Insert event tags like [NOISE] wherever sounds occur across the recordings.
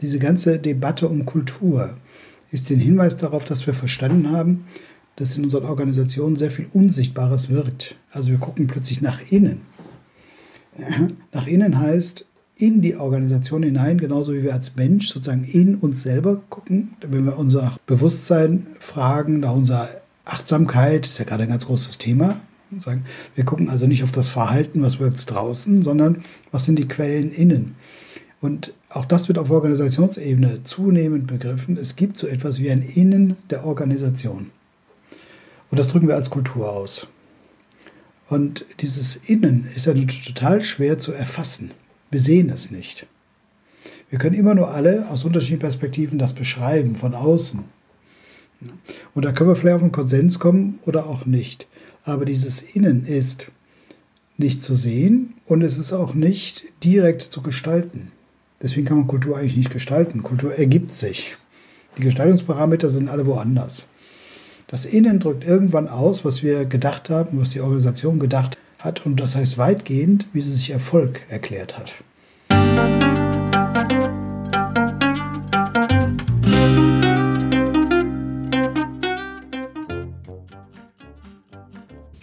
diese ganze Debatte um Kultur ist ein Hinweis darauf, dass wir verstanden haben, dass in unseren Organisationen sehr viel Unsichtbares wirkt. Also wir gucken plötzlich nach innen. [LAUGHS] Nach innen heißt in die Organisation hinein, genauso wie wir als Mensch sozusagen in uns selber gucken. Wenn wir unser Bewusstsein fragen, nach unserer Achtsamkeit, ist ja gerade ein ganz großes Thema. Wir gucken also nicht auf das Verhalten, was wirkt draußen, sondern was sind die Quellen innen. Und auch das wird auf Organisationsebene zunehmend begriffen. Es gibt so etwas wie ein Innen der Organisation. Und das drücken wir als Kultur aus. Und dieses Innen ist ja total schwer zu erfassen. Wir sehen es nicht. Wir können immer nur alle aus unterschiedlichen Perspektiven das beschreiben, von außen. Und da können wir vielleicht auf einen Konsens kommen oder auch nicht. Aber dieses Innen ist nicht zu sehen und es ist auch nicht direkt zu gestalten. Deswegen kann man Kultur eigentlich nicht gestalten. Kultur ergibt sich. Die Gestaltungsparameter sind alle woanders. Das Innen drückt irgendwann aus, was wir gedacht haben, was die Organisation gedacht hat und das heißt weitgehend, wie sie sich Erfolg erklärt hat.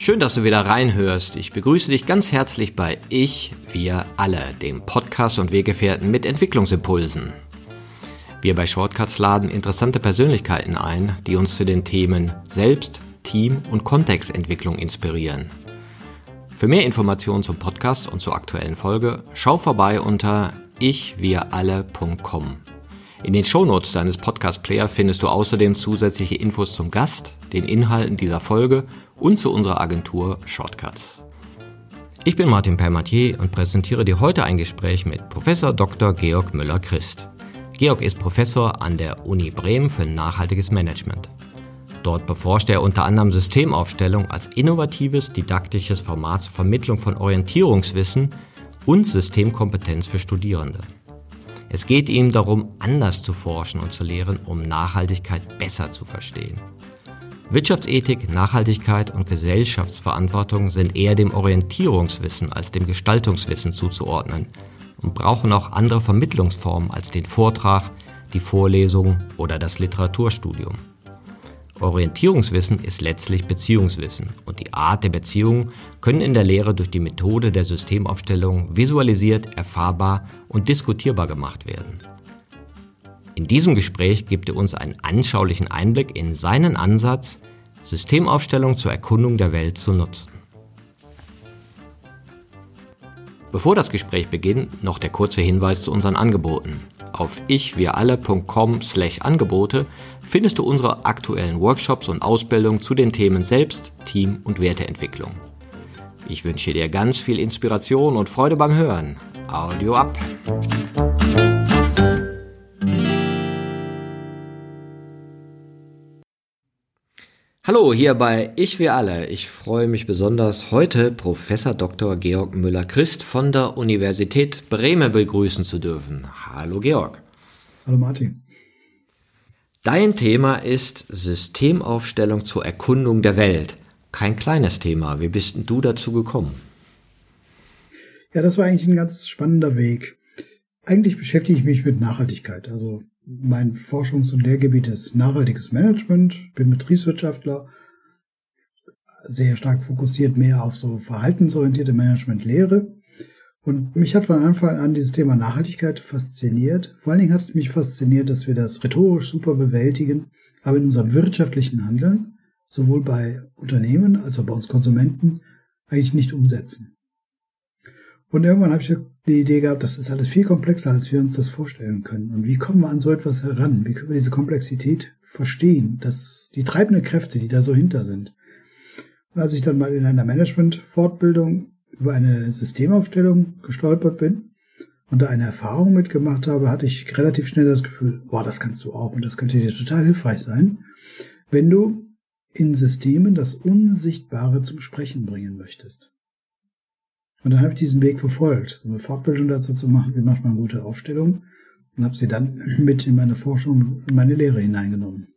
Schön, dass du wieder reinhörst. Ich begrüße dich ganz herzlich bei Ich, wir alle, dem Podcast und Weggefährten mit Entwicklungsimpulsen. Wir bei Shortcuts laden interessante Persönlichkeiten ein, die uns zu den Themen Selbst-, Team- und Kontextentwicklung inspirieren. Für mehr Informationen zum Podcast und zur aktuellen Folge schau vorbei unter ichwiralle.com. In den Shownotes deines Podcast-Player findest du außerdem zusätzliche Infos zum Gast, den Inhalten dieser Folge und zu unserer Agentur Shortcuts. Ich bin Martin Permatier und präsentiere dir heute ein Gespräch mit Professor Dr. Georg Müller-Christ. Georg ist Professor an der Uni Bremen für nachhaltiges Management. Dort beforscht er unter anderem Systemaufstellung als innovatives didaktisches Format zur Vermittlung von Orientierungswissen und Systemkompetenz für Studierende. Es geht ihm darum, anders zu forschen und zu lehren, um Nachhaltigkeit besser zu verstehen. Wirtschaftsethik, Nachhaltigkeit und Gesellschaftsverantwortung sind eher dem Orientierungswissen als dem Gestaltungswissen zuzuordnen und brauchen auch andere Vermittlungsformen als den Vortrag, die Vorlesung oder das Literaturstudium. Orientierungswissen ist letztlich Beziehungswissen und die Art der Beziehungen können in der Lehre durch die Methode der Systemaufstellung visualisiert, erfahrbar und diskutierbar gemacht werden. In diesem Gespräch gibt er uns einen anschaulichen Einblick in seinen Ansatz, Systemaufstellung zur Erkundung der Welt zu nutzen. Bevor das Gespräch beginnt, noch der kurze Hinweis zu unseren Angeboten. Auf ichwiralle.com/angebote findest du unsere aktuellen Workshops und Ausbildungen zu den Themen Selbst, Team und Werteentwicklung. Ich wünsche dir ganz viel Inspiration und Freude beim Hören. Audio ab! Hallo, hier bei Ich wir alle. Ich freue mich besonders, heute Professor Dr. Georg Müller-Christ von der Universität Bremen begrüßen zu dürfen. Hallo Georg. Hallo Martin. Dein Thema ist Systemaufstellung zur Erkundung der Welt. Kein kleines Thema. Wie bist du dazu gekommen? Ja, das war eigentlich ein ganz spannender Weg. Eigentlich beschäftige ich mich mit Nachhaltigkeit. Also mein Forschungs- und Lehrgebiet ist nachhaltiges Management, bin Betriebswirtschaftler, sehr stark fokussiert mehr auf so verhaltensorientierte Management-Lehre. Und mich hat von Anfang an dieses Thema Nachhaltigkeit fasziniert. Vor allen Dingen hat es mich fasziniert, dass wir das rhetorisch super bewältigen, aber in unserem wirtschaftlichen Handeln, sowohl bei Unternehmen als auch bei uns Konsumenten, eigentlich nicht umsetzen. Und irgendwann habe ich die Idee gehabt, das ist alles viel komplexer, als wir uns das vorstellen können. Und wie kommen wir an so etwas heran? Wie können wir diese Komplexität verstehen? Das, die treibenden Kräfte, die da so hinter sind. Und als ich dann mal in einer Management-Fortbildung über eine Systemaufstellung gestolpert bin und da eine Erfahrung mitgemacht habe, hatte ich relativ schnell das Gefühl, boah, das kannst du auch und das könnte dir total hilfreich sein, wenn du in Systemen das Unsichtbare zum Sprechen bringen möchtest. Und dann habe ich diesen Weg verfolgt, so eine Fortbildung dazu zu machen, wie macht man gute Aufstellung und habe sie dann [CLEARS THROAT] mit in meine Forschung, in meine Lehre hineingenommen.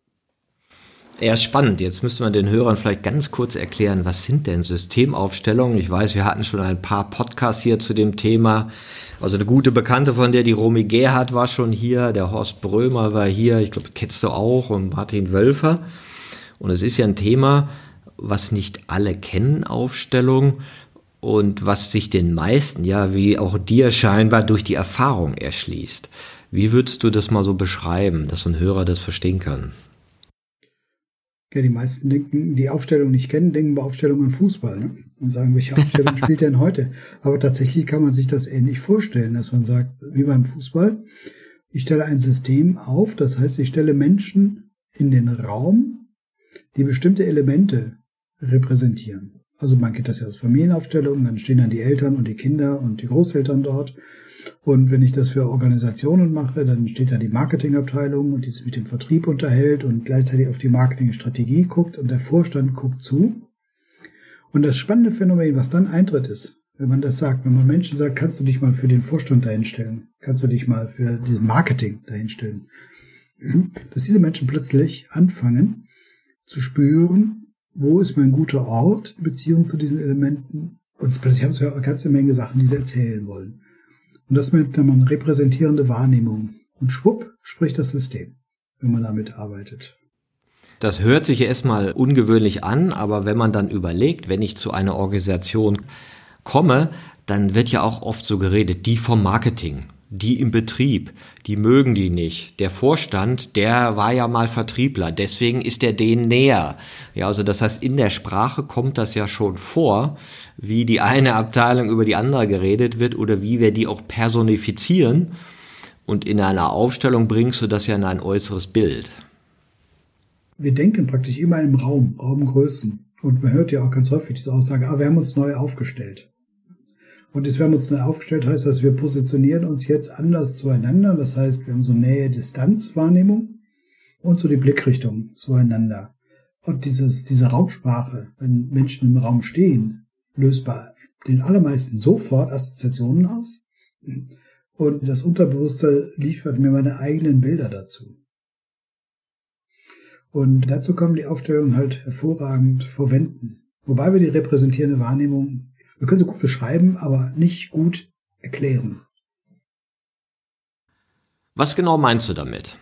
Ja, spannend. Jetzt müssen wir den Hörern vielleicht ganz kurz erklären, was sind denn Systemaufstellungen? Ich weiß, wir hatten schon ein paar Podcasts hier zu dem Thema. Also eine gute Bekannte von der, die Romy Gerhardt war schon hier, der Horst Brömer war hier, ich glaube, kennst du auch, und Martin Wölfer. Und es ist ja ein Thema, was nicht alle kennen, Aufstellung, und was sich den meisten, ja, wie auch dir scheinbar durch die Erfahrung erschließt. Wie würdest du das mal so beschreiben, dass so ein Hörer das verstehen kann? Ja, die meisten denken, die Aufstellung nicht kennen, denken bei Aufstellung an Fußball ne? und sagen, welche Aufstellung [LAUGHS] spielt denn heute? Aber tatsächlich kann man sich das ähnlich vorstellen, dass man sagt, wie beim Fußball, ich stelle ein System auf, das heißt, ich stelle Menschen in den Raum, die bestimmte Elemente repräsentieren. Also man kennt das ja als Familienaufstellung, dann stehen dann die Eltern und die Kinder und die Großeltern dort. Und wenn ich das für Organisationen mache, dann steht da die Marketingabteilung und die sich mit dem Vertrieb unterhält und gleichzeitig auf die Marketingstrategie guckt und der Vorstand guckt zu. Und das spannende Phänomen, was dann eintritt, ist, wenn man das sagt, wenn man Menschen sagt, kannst du dich mal für den Vorstand dahinstellen, kannst du dich mal für dieses Marketing dahinstellen, dass diese Menschen plötzlich anfangen zu spüren, wo ist mein guter Ort in Beziehung zu diesen Elementen und plötzlich haben sie eine ganze Menge Sachen, die sie erzählen wollen. Und das nennt man repräsentierende Wahrnehmung. Und schwupp spricht das System, wenn man damit arbeitet. Das hört sich erstmal ungewöhnlich an, aber wenn man dann überlegt, wenn ich zu einer Organisation komme, dann wird ja auch oft so geredet, die vom Marketing, die im Betrieb, die mögen die nicht. Der Vorstand, der war ja mal Vertriebler, deswegen ist er denen näher. Ja, also das heißt, in der Sprache kommt das ja schon vor, wie die eine Abteilung über die andere geredet wird oder wie wir die auch personifizieren. Und in einer Aufstellung bringst du das ja in ein äußeres Bild. Wir denken praktisch immer im Raum, Raumgrößen. Und man hört ja auch ganz häufig diese Aussage, ah, wir haben uns neu aufgestellt. Und jetzt, wir haben uns neu aufgestellt, heißt das, wir positionieren uns jetzt anders zueinander. Das heißt, wir haben so Nähe-Distanz-Wahrnehmung und so die Blickrichtung zueinander. Und dieses, diese Raumsprache, wenn Menschen im Raum stehen, löst bei den allermeisten sofort Assoziationen aus. Und das Unterbewusste liefert mir meine eigenen Bilder dazu. Und dazu kommen die Aufstellungen halt hervorragend verwenden. Wobei wir die repräsentierende Wahrnehmung wir können sie gut beschreiben, aber nicht gut erklären. Was genau meinst du damit?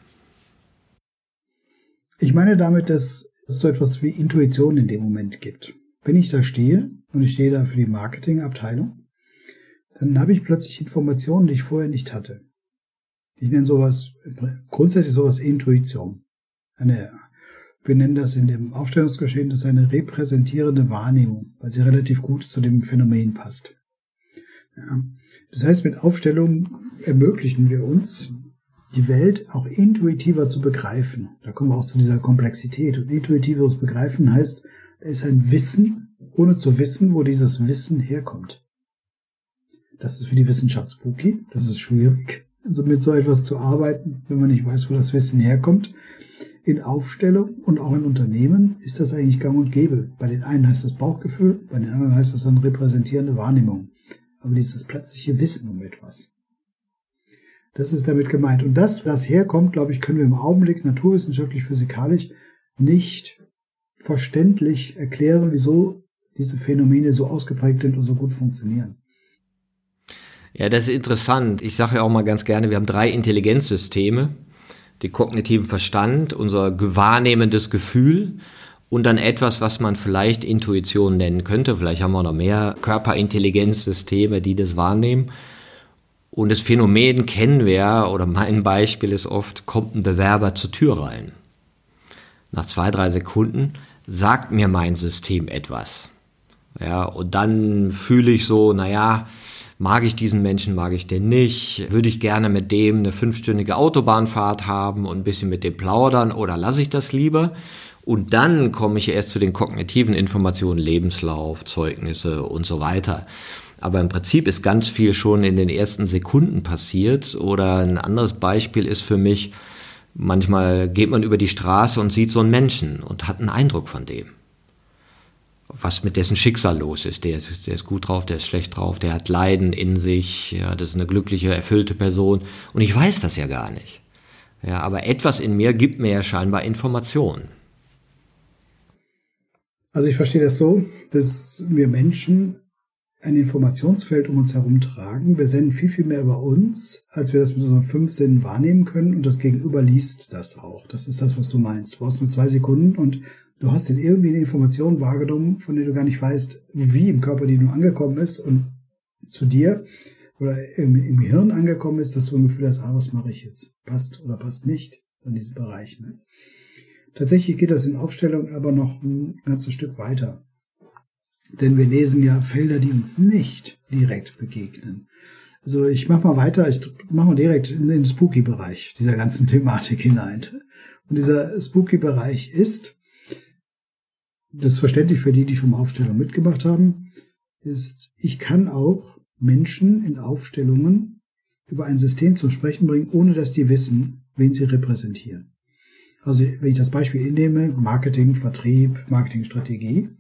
Ich meine damit, dass es so etwas wie Intuition in dem Moment gibt. Wenn ich da stehe und ich stehe da für die Marketingabteilung, dann habe ich plötzlich Informationen, die ich vorher nicht hatte. Ich nenne sowas, grundsätzlich sowas Intuition. Eine wir nennen das in dem Aufstellungsgeschehen, das ist eine repräsentierende Wahrnehmung, weil sie relativ gut zu dem Phänomen passt. Ja. Das heißt, mit Aufstellungen ermöglichen wir uns, die Welt auch intuitiver zu begreifen. Da kommen wir auch zu dieser Komplexität. Und intuitiveres Begreifen heißt, da ist ein Wissen, ohne zu wissen, wo dieses Wissen herkommt. Das ist für die Wissenschaft spooky, das ist schwierig, mit so etwas zu arbeiten, wenn man nicht weiß, wo das Wissen herkommt in Aufstellung und auch in Unternehmen ist das eigentlich gang und gäbe. Bei den einen heißt das Bauchgefühl, bei den anderen heißt das dann repräsentierende Wahrnehmung. Aber dieses plötzliche Wissen um etwas. Das ist damit gemeint. Und das, was herkommt, glaube ich, können wir im Augenblick naturwissenschaftlich, physikalisch nicht verständlich erklären, wieso diese Phänomene so ausgeprägt sind und so gut funktionieren. Ja, das ist interessant. Ich sage ja auch mal ganz gerne, wir haben drei Intelligenzsysteme den kognitiven Verstand, unser wahrnehmendes Gefühl und dann etwas, was man vielleicht Intuition nennen könnte. Vielleicht haben wir noch mehr Körperintelligenzsysteme, die das wahrnehmen. Und das Phänomen kennen wir, oder mein Beispiel ist oft, kommt ein Bewerber zur Tür rein. Nach zwei, drei Sekunden sagt mir mein System etwas. Ja, und dann fühle ich so, naja, mag ich diesen Menschen, mag ich den nicht, würde ich gerne mit dem eine fünfstündige Autobahnfahrt haben und ein bisschen mit dem plaudern oder lasse ich das lieber? Und dann komme ich erst zu den kognitiven Informationen, Lebenslauf, Zeugnisse und so weiter. Aber im Prinzip ist ganz viel schon in den ersten Sekunden passiert. Oder ein anderes Beispiel ist für mich, manchmal geht man über die Straße und sieht so einen Menschen und hat einen Eindruck von dem was mit dessen Schicksal los ist. Der ist, der ist gut drauf, der ist schlecht drauf, der hat Leiden in sich, ja, das ist eine glückliche, erfüllte Person. Und ich weiß das ja gar nicht. Ja, aber etwas in mir gibt mir ja scheinbar Informationen. Also ich verstehe das so, dass wir Menschen ein Informationsfeld um uns herum tragen. Wir senden viel, viel mehr über uns, als wir das mit unseren fünf Sinnen wahrnehmen können und das Gegenüber liest das auch. Das ist das, was du meinst. Du brauchst nur zwei Sekunden und du hast in irgendwie eine Information wahrgenommen, von der du gar nicht weißt, wie im Körper die nun angekommen ist und zu dir oder im, im Gehirn angekommen ist, dass du ein Gefühl hast, ah, was mache ich jetzt? Passt oder passt nicht in diesem Bereich. Ne? Tatsächlich geht das in Aufstellung aber noch ein ganzes Stück weiter. Denn wir lesen ja Felder, die uns nicht direkt begegnen. Also ich mache mal weiter, ich mache mal direkt in den Spooky-Bereich dieser ganzen [LAUGHS] Thematik hinein. Und dieser Spooky-Bereich ist, das ist verständlich für die, die schon mal Aufstellung mitgemacht haben, ist, ich kann auch Menschen in Aufstellungen über ein System zum Sprechen bringen, ohne dass die wissen, wen sie repräsentieren. Also wenn ich das Beispiel nehme, Marketing, Vertrieb, Marketingstrategie,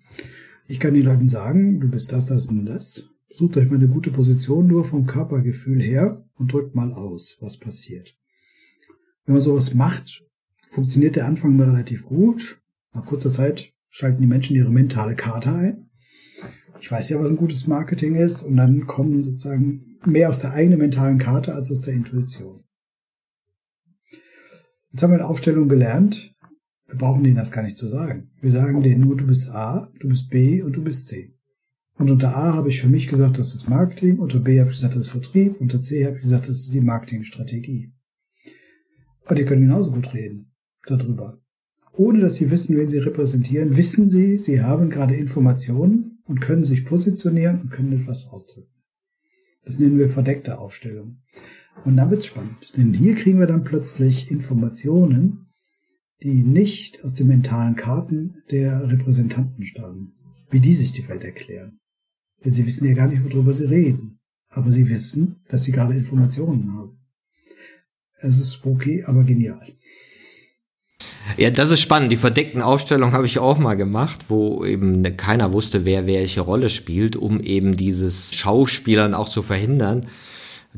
ich kann den Leuten sagen, du bist das, das und das. Sucht euch mal eine gute Position nur vom Körpergefühl her und drückt mal aus, was passiert. Wenn man sowas macht, funktioniert der Anfang mal relativ gut. Nach kurzer Zeit schalten die Menschen ihre mentale Karte ein. Ich weiß ja, was ein gutes Marketing ist und dann kommen sozusagen mehr aus der eigenen mentalen Karte als aus der Intuition. Jetzt haben wir in Aufstellung gelernt, wir brauchen denen das gar nicht zu sagen. Wir sagen denen nur, du bist A, du bist B und du bist C. Und unter A habe ich für mich gesagt, das ist Marketing, unter B habe ich gesagt, das ist Vertrieb, unter C habe ich gesagt, das ist die Marketingstrategie. Und die können genauso gut reden darüber. Ohne dass sie wissen, wen sie repräsentieren, wissen sie, sie haben gerade Informationen und können sich positionieren und können etwas ausdrücken. Das nennen wir verdeckte Aufstellung. Und dann wird's spannend, denn hier kriegen wir dann plötzlich Informationen, die nicht aus den mentalen Karten der Repräsentanten stammen, wie die sich die Welt erklären. Denn sie wissen ja gar nicht, worüber sie reden. Aber sie wissen, dass sie gerade Informationen haben. Es ist spooky, aber genial. Ja, das ist spannend. Die verdeckten Aufstellungen habe ich auch mal gemacht, wo eben keiner wusste, wer welche Rolle spielt, um eben dieses Schauspielern auch zu verhindern.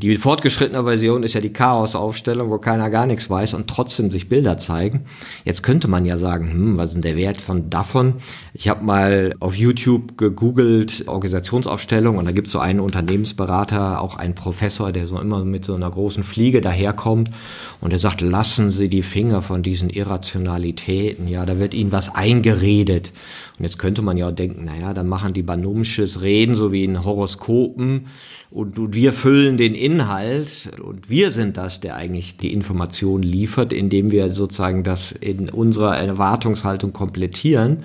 Die fortgeschrittene Version ist ja die Chaos-Aufstellung, wo keiner gar nichts weiß und trotzdem sich Bilder zeigen. Jetzt könnte man ja sagen, hm, was ist denn der Wert von davon? Ich habe mal auf YouTube gegoogelt Organisationsaufstellung und da gibt es so einen Unternehmensberater, auch einen Professor, der so immer mit so einer großen Fliege daherkommt und der sagt, lassen Sie die Finger von diesen Irrationalitäten. Ja, da wird Ihnen was eingeredet. Und jetzt könnte man ja denken, naja, dann machen die Banumsches Reden, so wie in Horoskopen und, und wir füllen den Inhalt und wir sind das, der eigentlich die Information liefert, indem wir sozusagen das in unserer Erwartungshaltung komplettieren.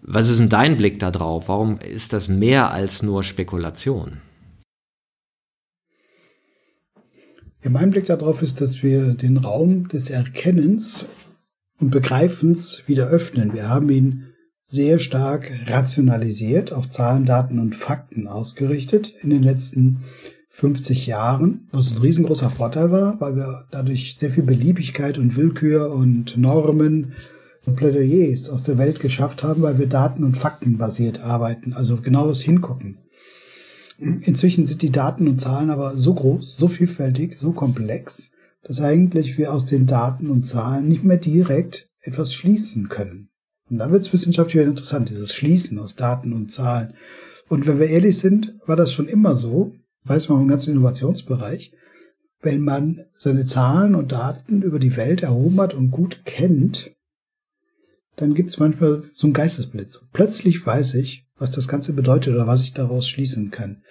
Was ist denn dein Blick da drauf? Warum ist das mehr als nur Spekulation? Ja, mein Blick darauf ist, dass wir den Raum des Erkennens und Begreifens wieder öffnen. Wir haben ihn sehr stark rationalisiert, auf Zahlen, Daten und Fakten ausgerichtet in den letzten 50 Jahren, was ein riesengroßer Vorteil war, weil wir dadurch sehr viel Beliebigkeit und Willkür und Normen und Plädoyers aus der Welt geschafft haben, weil wir Daten- und Fakten basiert arbeiten, also genaues Hingucken. Inzwischen sind die Daten und Zahlen aber so groß, so vielfältig, so komplex, dass eigentlich wir aus den Daten und Zahlen nicht mehr direkt etwas schließen können. Und dann wird es wissenschaftlich wieder interessant, dieses Schließen aus Daten und Zahlen. Und wenn wir ehrlich sind, war das schon immer so, weiß man im ganzen Innovationsbereich, wenn man seine Zahlen und Daten über die Welt erhoben hat und gut kennt, dann gibt es manchmal so einen Geistesblitz. Plötzlich weiß ich, was das Ganze bedeutet oder was ich daraus schließen kann.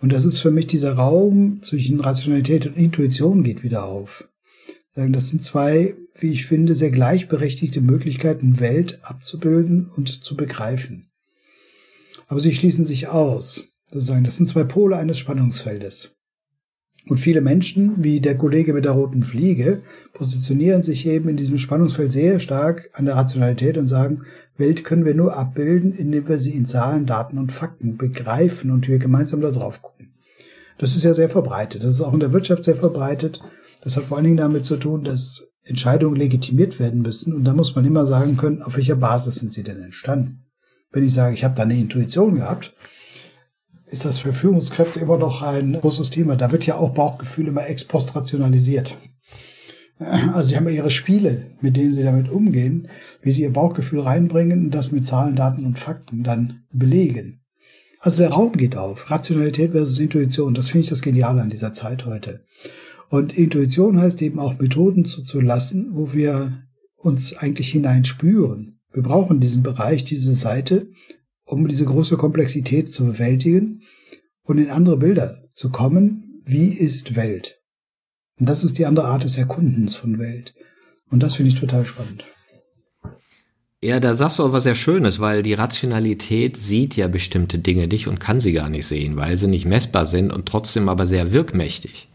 Und das ist für mich dieser Raum zwischen Rationalität und Intuition geht wieder auf. Das sind zwei, wie ich finde, sehr gleichberechtigte Möglichkeiten, Welt abzubilden und zu begreifen. Aber sie schließen sich aus. Das sind zwei Pole eines Spannungsfeldes. Und viele Menschen, wie der Kollege mit der roten Fliege, positionieren sich eben in diesem Spannungsfeld sehr stark an der Rationalität und sagen, Welt können wir nur abbilden, indem wir sie in Zahlen, Daten und Fakten begreifen und wir gemeinsam da drauf gucken. Das ist ja sehr verbreitet. Das ist auch in der Wirtschaft sehr verbreitet. Das hat vor allen Dingen damit zu tun, dass Entscheidungen legitimiert werden müssen. Und da muss man immer sagen können, auf welcher Basis sind sie denn entstanden. Wenn ich sage, ich habe da eine Intuition gehabt, ist das für Führungskräfte immer noch ein großes Thema. Da wird ja auch Bauchgefühl immer ex post rationalisiert. Also sie haben ihre Spiele, mit denen sie damit umgehen, wie sie ihr Bauchgefühl reinbringen und das mit Zahlen, Daten und Fakten dann belegen. Also der Raum geht auf. Rationalität versus Intuition. Das finde ich das Geniale an dieser Zeit heute. Und Intuition heißt eben auch Methoden zuzulassen, wo wir uns eigentlich hineinspüren. Wir brauchen diesen Bereich, diese Seite, um diese große Komplexität zu bewältigen und in andere Bilder zu kommen. Wie ist Welt? Und das ist die andere Art des Erkundens von Welt. Und das finde ich total spannend. Ja, da sagst du auch was sehr Schönes, weil die Rationalität sieht ja bestimmte Dinge nicht und kann sie gar nicht sehen, weil sie nicht messbar sind und trotzdem aber sehr wirkmächtig.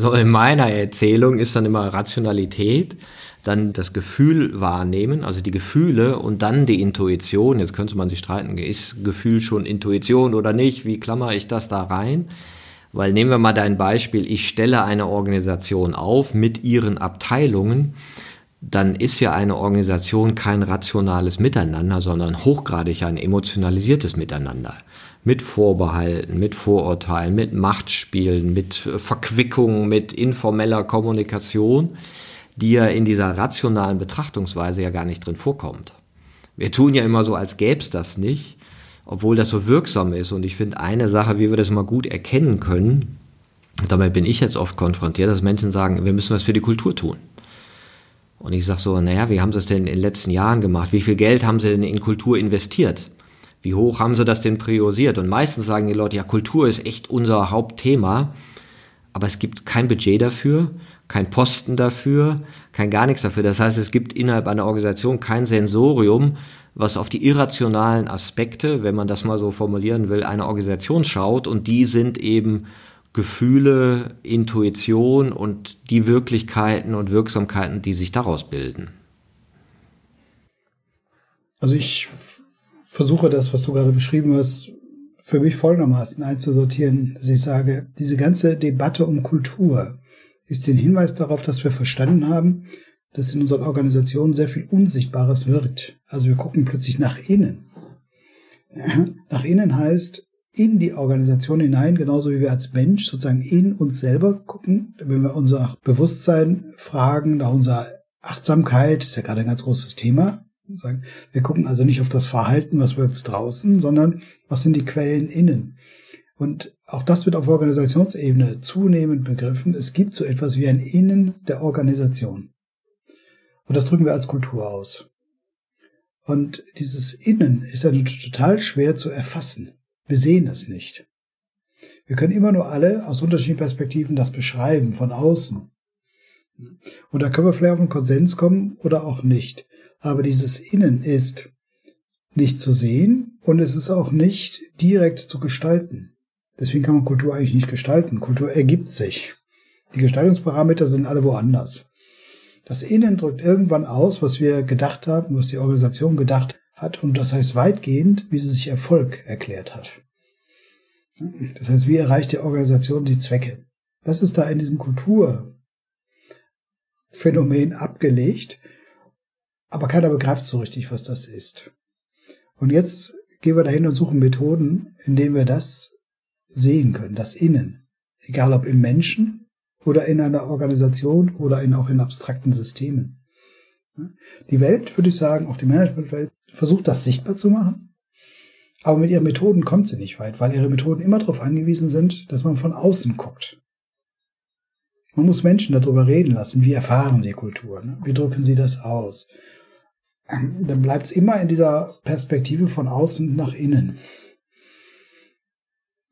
So in meiner Erzählung ist dann immer Rationalität, dann das Gefühl wahrnehmen, also die Gefühle und dann die Intuition. Jetzt könnte man sich streiten, ist Gefühl schon Intuition oder nicht? Wie klammer ich das da rein? Weil nehmen wir mal dein Beispiel, ich stelle eine Organisation auf mit ihren Abteilungen dann ist ja eine Organisation kein rationales Miteinander, sondern hochgradig ein emotionalisiertes Miteinander. Mit Vorbehalten, mit Vorurteilen, mit Machtspielen, mit Verquickung, mit informeller Kommunikation, die ja in dieser rationalen Betrachtungsweise ja gar nicht drin vorkommt. Wir tun ja immer so, als gäbe es das nicht, obwohl das so wirksam ist. Und ich finde eine Sache, wie wir das mal gut erkennen können, damit bin ich jetzt oft konfrontiert, dass Menschen sagen, wir müssen was für die Kultur tun. Und ich sage so, naja, wie haben sie es denn in den letzten Jahren gemacht? Wie viel Geld haben sie denn in Kultur investiert? Wie hoch haben sie das denn priorisiert? Und meistens sagen die Leute, ja, Kultur ist echt unser Hauptthema, aber es gibt kein Budget dafür, kein Posten dafür, kein gar nichts dafür. Das heißt, es gibt innerhalb einer Organisation kein Sensorium, was auf die irrationalen Aspekte, wenn man das mal so formulieren will, einer Organisation schaut und die sind eben Gefühle, Intuition und die Wirklichkeiten und Wirksamkeiten, die sich daraus bilden. Also ich versuche das, was du gerade beschrieben hast, für mich folgendermaßen einzusortieren, dass ich sage, diese ganze Debatte um Kultur ist ein Hinweis darauf, dass wir verstanden haben, dass in unseren Organisationen sehr viel Unsichtbares wirkt. Also wir gucken plötzlich nach innen. Nach innen heißt, in die Organisation hinein, genauso wie wir als Mensch sozusagen in uns selber gucken. Wenn wir unser Bewusstsein fragen, nach unserer Achtsamkeit, ist ja gerade ein ganz großes Thema. Wir gucken also nicht auf das Verhalten, was wirkt draußen, sondern was sind die Quellen innen. Und auch das wird auf Organisationsebene zunehmend begriffen. Es gibt so etwas wie ein Innen der Organisation. Und das drücken wir als Kultur aus. Und dieses Innen ist ja total schwer zu erfassen. Wir sehen es nicht. Wir können immer nur alle aus unterschiedlichen Perspektiven das beschreiben, von außen. Und da können wir vielleicht auf einen Konsens kommen oder auch nicht. Aber dieses Innen ist nicht zu sehen und es ist auch nicht direkt zu gestalten. Deswegen kann man Kultur eigentlich nicht gestalten. Kultur ergibt sich. Die Gestaltungsparameter sind alle woanders. Das Innen drückt irgendwann aus, was wir gedacht haben, was die Organisation gedacht hat und das heißt weitgehend, wie sie sich Erfolg erklärt hat. Das heißt, wie erreicht die Organisation die Zwecke? Das ist da in diesem Kulturphänomen abgelegt, aber keiner begreift so richtig, was das ist. Und jetzt gehen wir dahin und suchen Methoden, in denen wir das sehen können, das Innen. Egal ob im Menschen oder in einer Organisation oder in, auch in abstrakten Systemen. Die Welt, würde ich sagen, auch die Managementwelt, versucht das sichtbar zu machen. Aber mit ihren Methoden kommt sie nicht weit, weil ihre Methoden immer darauf angewiesen sind, dass man von außen guckt. Man muss Menschen darüber reden lassen, wie erfahren sie Kultur, ne? wie drücken sie das aus. Ähm, dann bleibt es immer in dieser Perspektive von außen nach innen.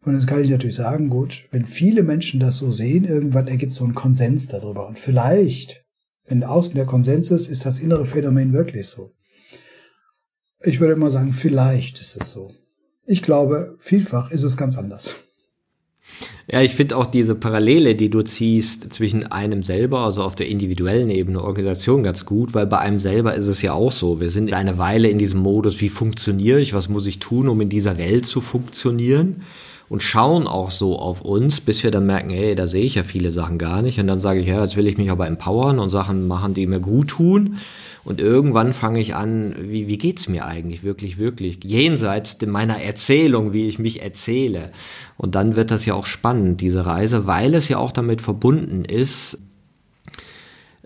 Und jetzt kann ich natürlich sagen, gut, wenn viele Menschen das so sehen, irgendwann ergibt so einen Konsens darüber. Und vielleicht, wenn außen der Konsens ist, ist das innere Phänomen wirklich so. Ich würde immer sagen, vielleicht ist es so. Ich glaube, vielfach ist es ganz anders. Ja, ich finde auch diese Parallele, die du ziehst zwischen einem selber, also auf der individuellen Ebene, Organisation ganz gut, weil bei einem selber ist es ja auch so. Wir sind eine Weile in diesem Modus, wie funktioniere ich, was muss ich tun, um in dieser Welt zu funktionieren und schauen auch so auf uns, bis wir dann merken, hey, da sehe ich ja viele Sachen gar nicht. Und dann sage ich, ja, jetzt will ich mich aber empowern und Sachen machen, die mir gut tun. Und irgendwann fange ich an, wie, wie geht's mir eigentlich wirklich, wirklich? Jenseits meiner Erzählung, wie ich mich erzähle. Und dann wird das ja auch spannend, diese Reise, weil es ja auch damit verbunden ist,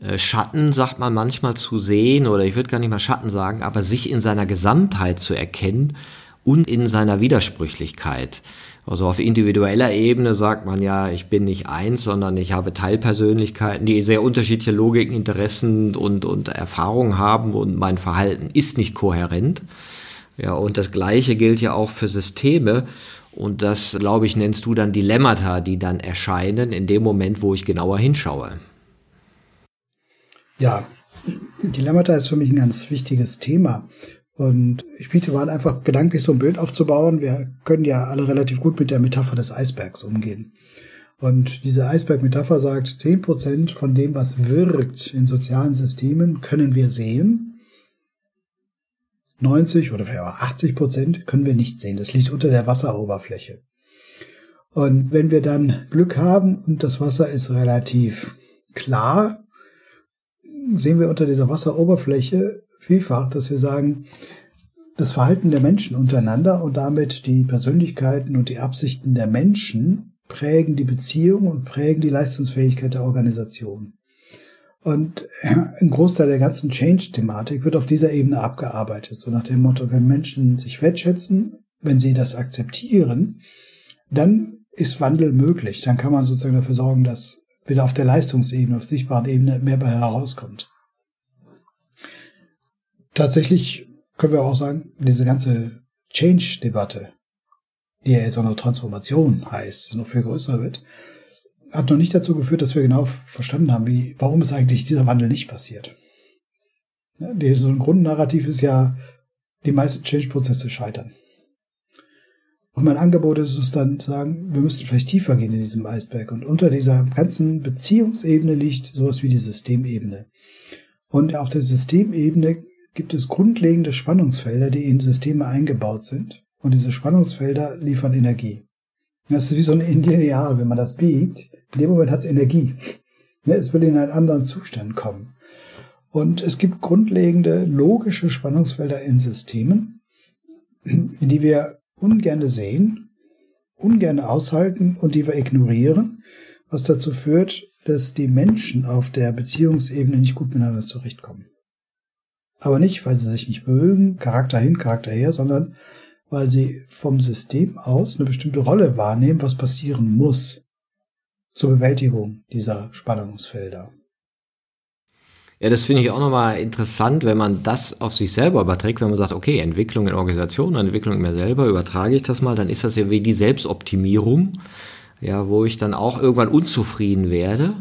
äh, Schatten, sagt man manchmal, zu sehen, oder ich würde gar nicht mal Schatten sagen, aber sich in seiner Gesamtheit zu erkennen und in seiner Widersprüchlichkeit. Also auf individueller Ebene sagt man ja, ich bin nicht eins, sondern ich habe Teilpersönlichkeiten, die sehr unterschiedliche Logiken, Interessen und, und Erfahrungen haben und mein Verhalten ist nicht kohärent. Ja, und das Gleiche gilt ja auch für Systeme. Und das, glaube ich, nennst du dann Dilemmata, die dann erscheinen in dem Moment, wo ich genauer hinschaue. Ja, Dilemmata ist für mich ein ganz wichtiges Thema. Und ich biete mal einfach gedanklich so ein Bild aufzubauen. Wir können ja alle relativ gut mit der Metapher des Eisbergs umgehen. Und diese Eisberg-Metapher sagt, 10% von dem, was wirkt in sozialen Systemen, können wir sehen. 90 oder vielleicht auch 80 Prozent können wir nicht sehen. Das liegt unter der Wasseroberfläche. Und wenn wir dann Glück haben und das Wasser ist relativ klar, sehen wir unter dieser Wasseroberfläche vielfach, dass wir sagen, das Verhalten der Menschen untereinander und damit die Persönlichkeiten und die Absichten der Menschen prägen die Beziehung und prägen die Leistungsfähigkeit der Organisation. Und ein Großteil der ganzen Change-Thematik wird auf dieser Ebene abgearbeitet. So nach dem Motto, wenn Menschen sich wertschätzen, wenn sie das akzeptieren, dann ist Wandel möglich. Dann kann man sozusagen dafür sorgen, dass wieder auf der Leistungsebene, auf sichtbaren Ebene mehr bei herauskommt. Tatsächlich können wir auch sagen, diese ganze Change-Debatte, die ja jetzt auch noch Transformation heißt, noch viel größer wird, hat noch nicht dazu geführt, dass wir genau verstanden haben, wie, warum ist eigentlich dieser Wandel nicht passiert. So ein Grundnarrativ ist ja, die meisten Change-Prozesse scheitern. Und mein Angebot ist es dann zu sagen, wir müssen vielleicht tiefer gehen in diesem Eisberg. Und unter dieser ganzen Beziehungsebene liegt sowas wie die Systemebene. Und auf der Systemebene gibt es grundlegende Spannungsfelder, die in Systeme eingebaut sind. Und diese Spannungsfelder liefern Energie. Das ist wie so ein Lineal, wenn man das biegt. In dem Moment hat es Energie. es will in einen anderen Zustand kommen. Und es gibt grundlegende logische Spannungsfelder in Systemen, die wir ungerne sehen, ungerne aushalten und die wir ignorieren, was dazu führt, dass die Menschen auf der Beziehungsebene nicht gut miteinander zurechtkommen. Aber nicht, weil sie sich nicht mögen, Charakter hin, Charakter her, sondern weil sie vom System aus eine bestimmte Rolle wahrnehmen, was passieren muss zur Bewältigung dieser Spannungsfelder. Ja, das finde ich auch nochmal interessant, wenn man das auf sich selber überträgt, wenn man sagt, okay, Entwicklung in Organisationen, Entwicklung in mir selber, übertrage ich das mal, dann ist das ja wie die Selbstoptimierung, ja, wo ich dann auch irgendwann unzufrieden werde,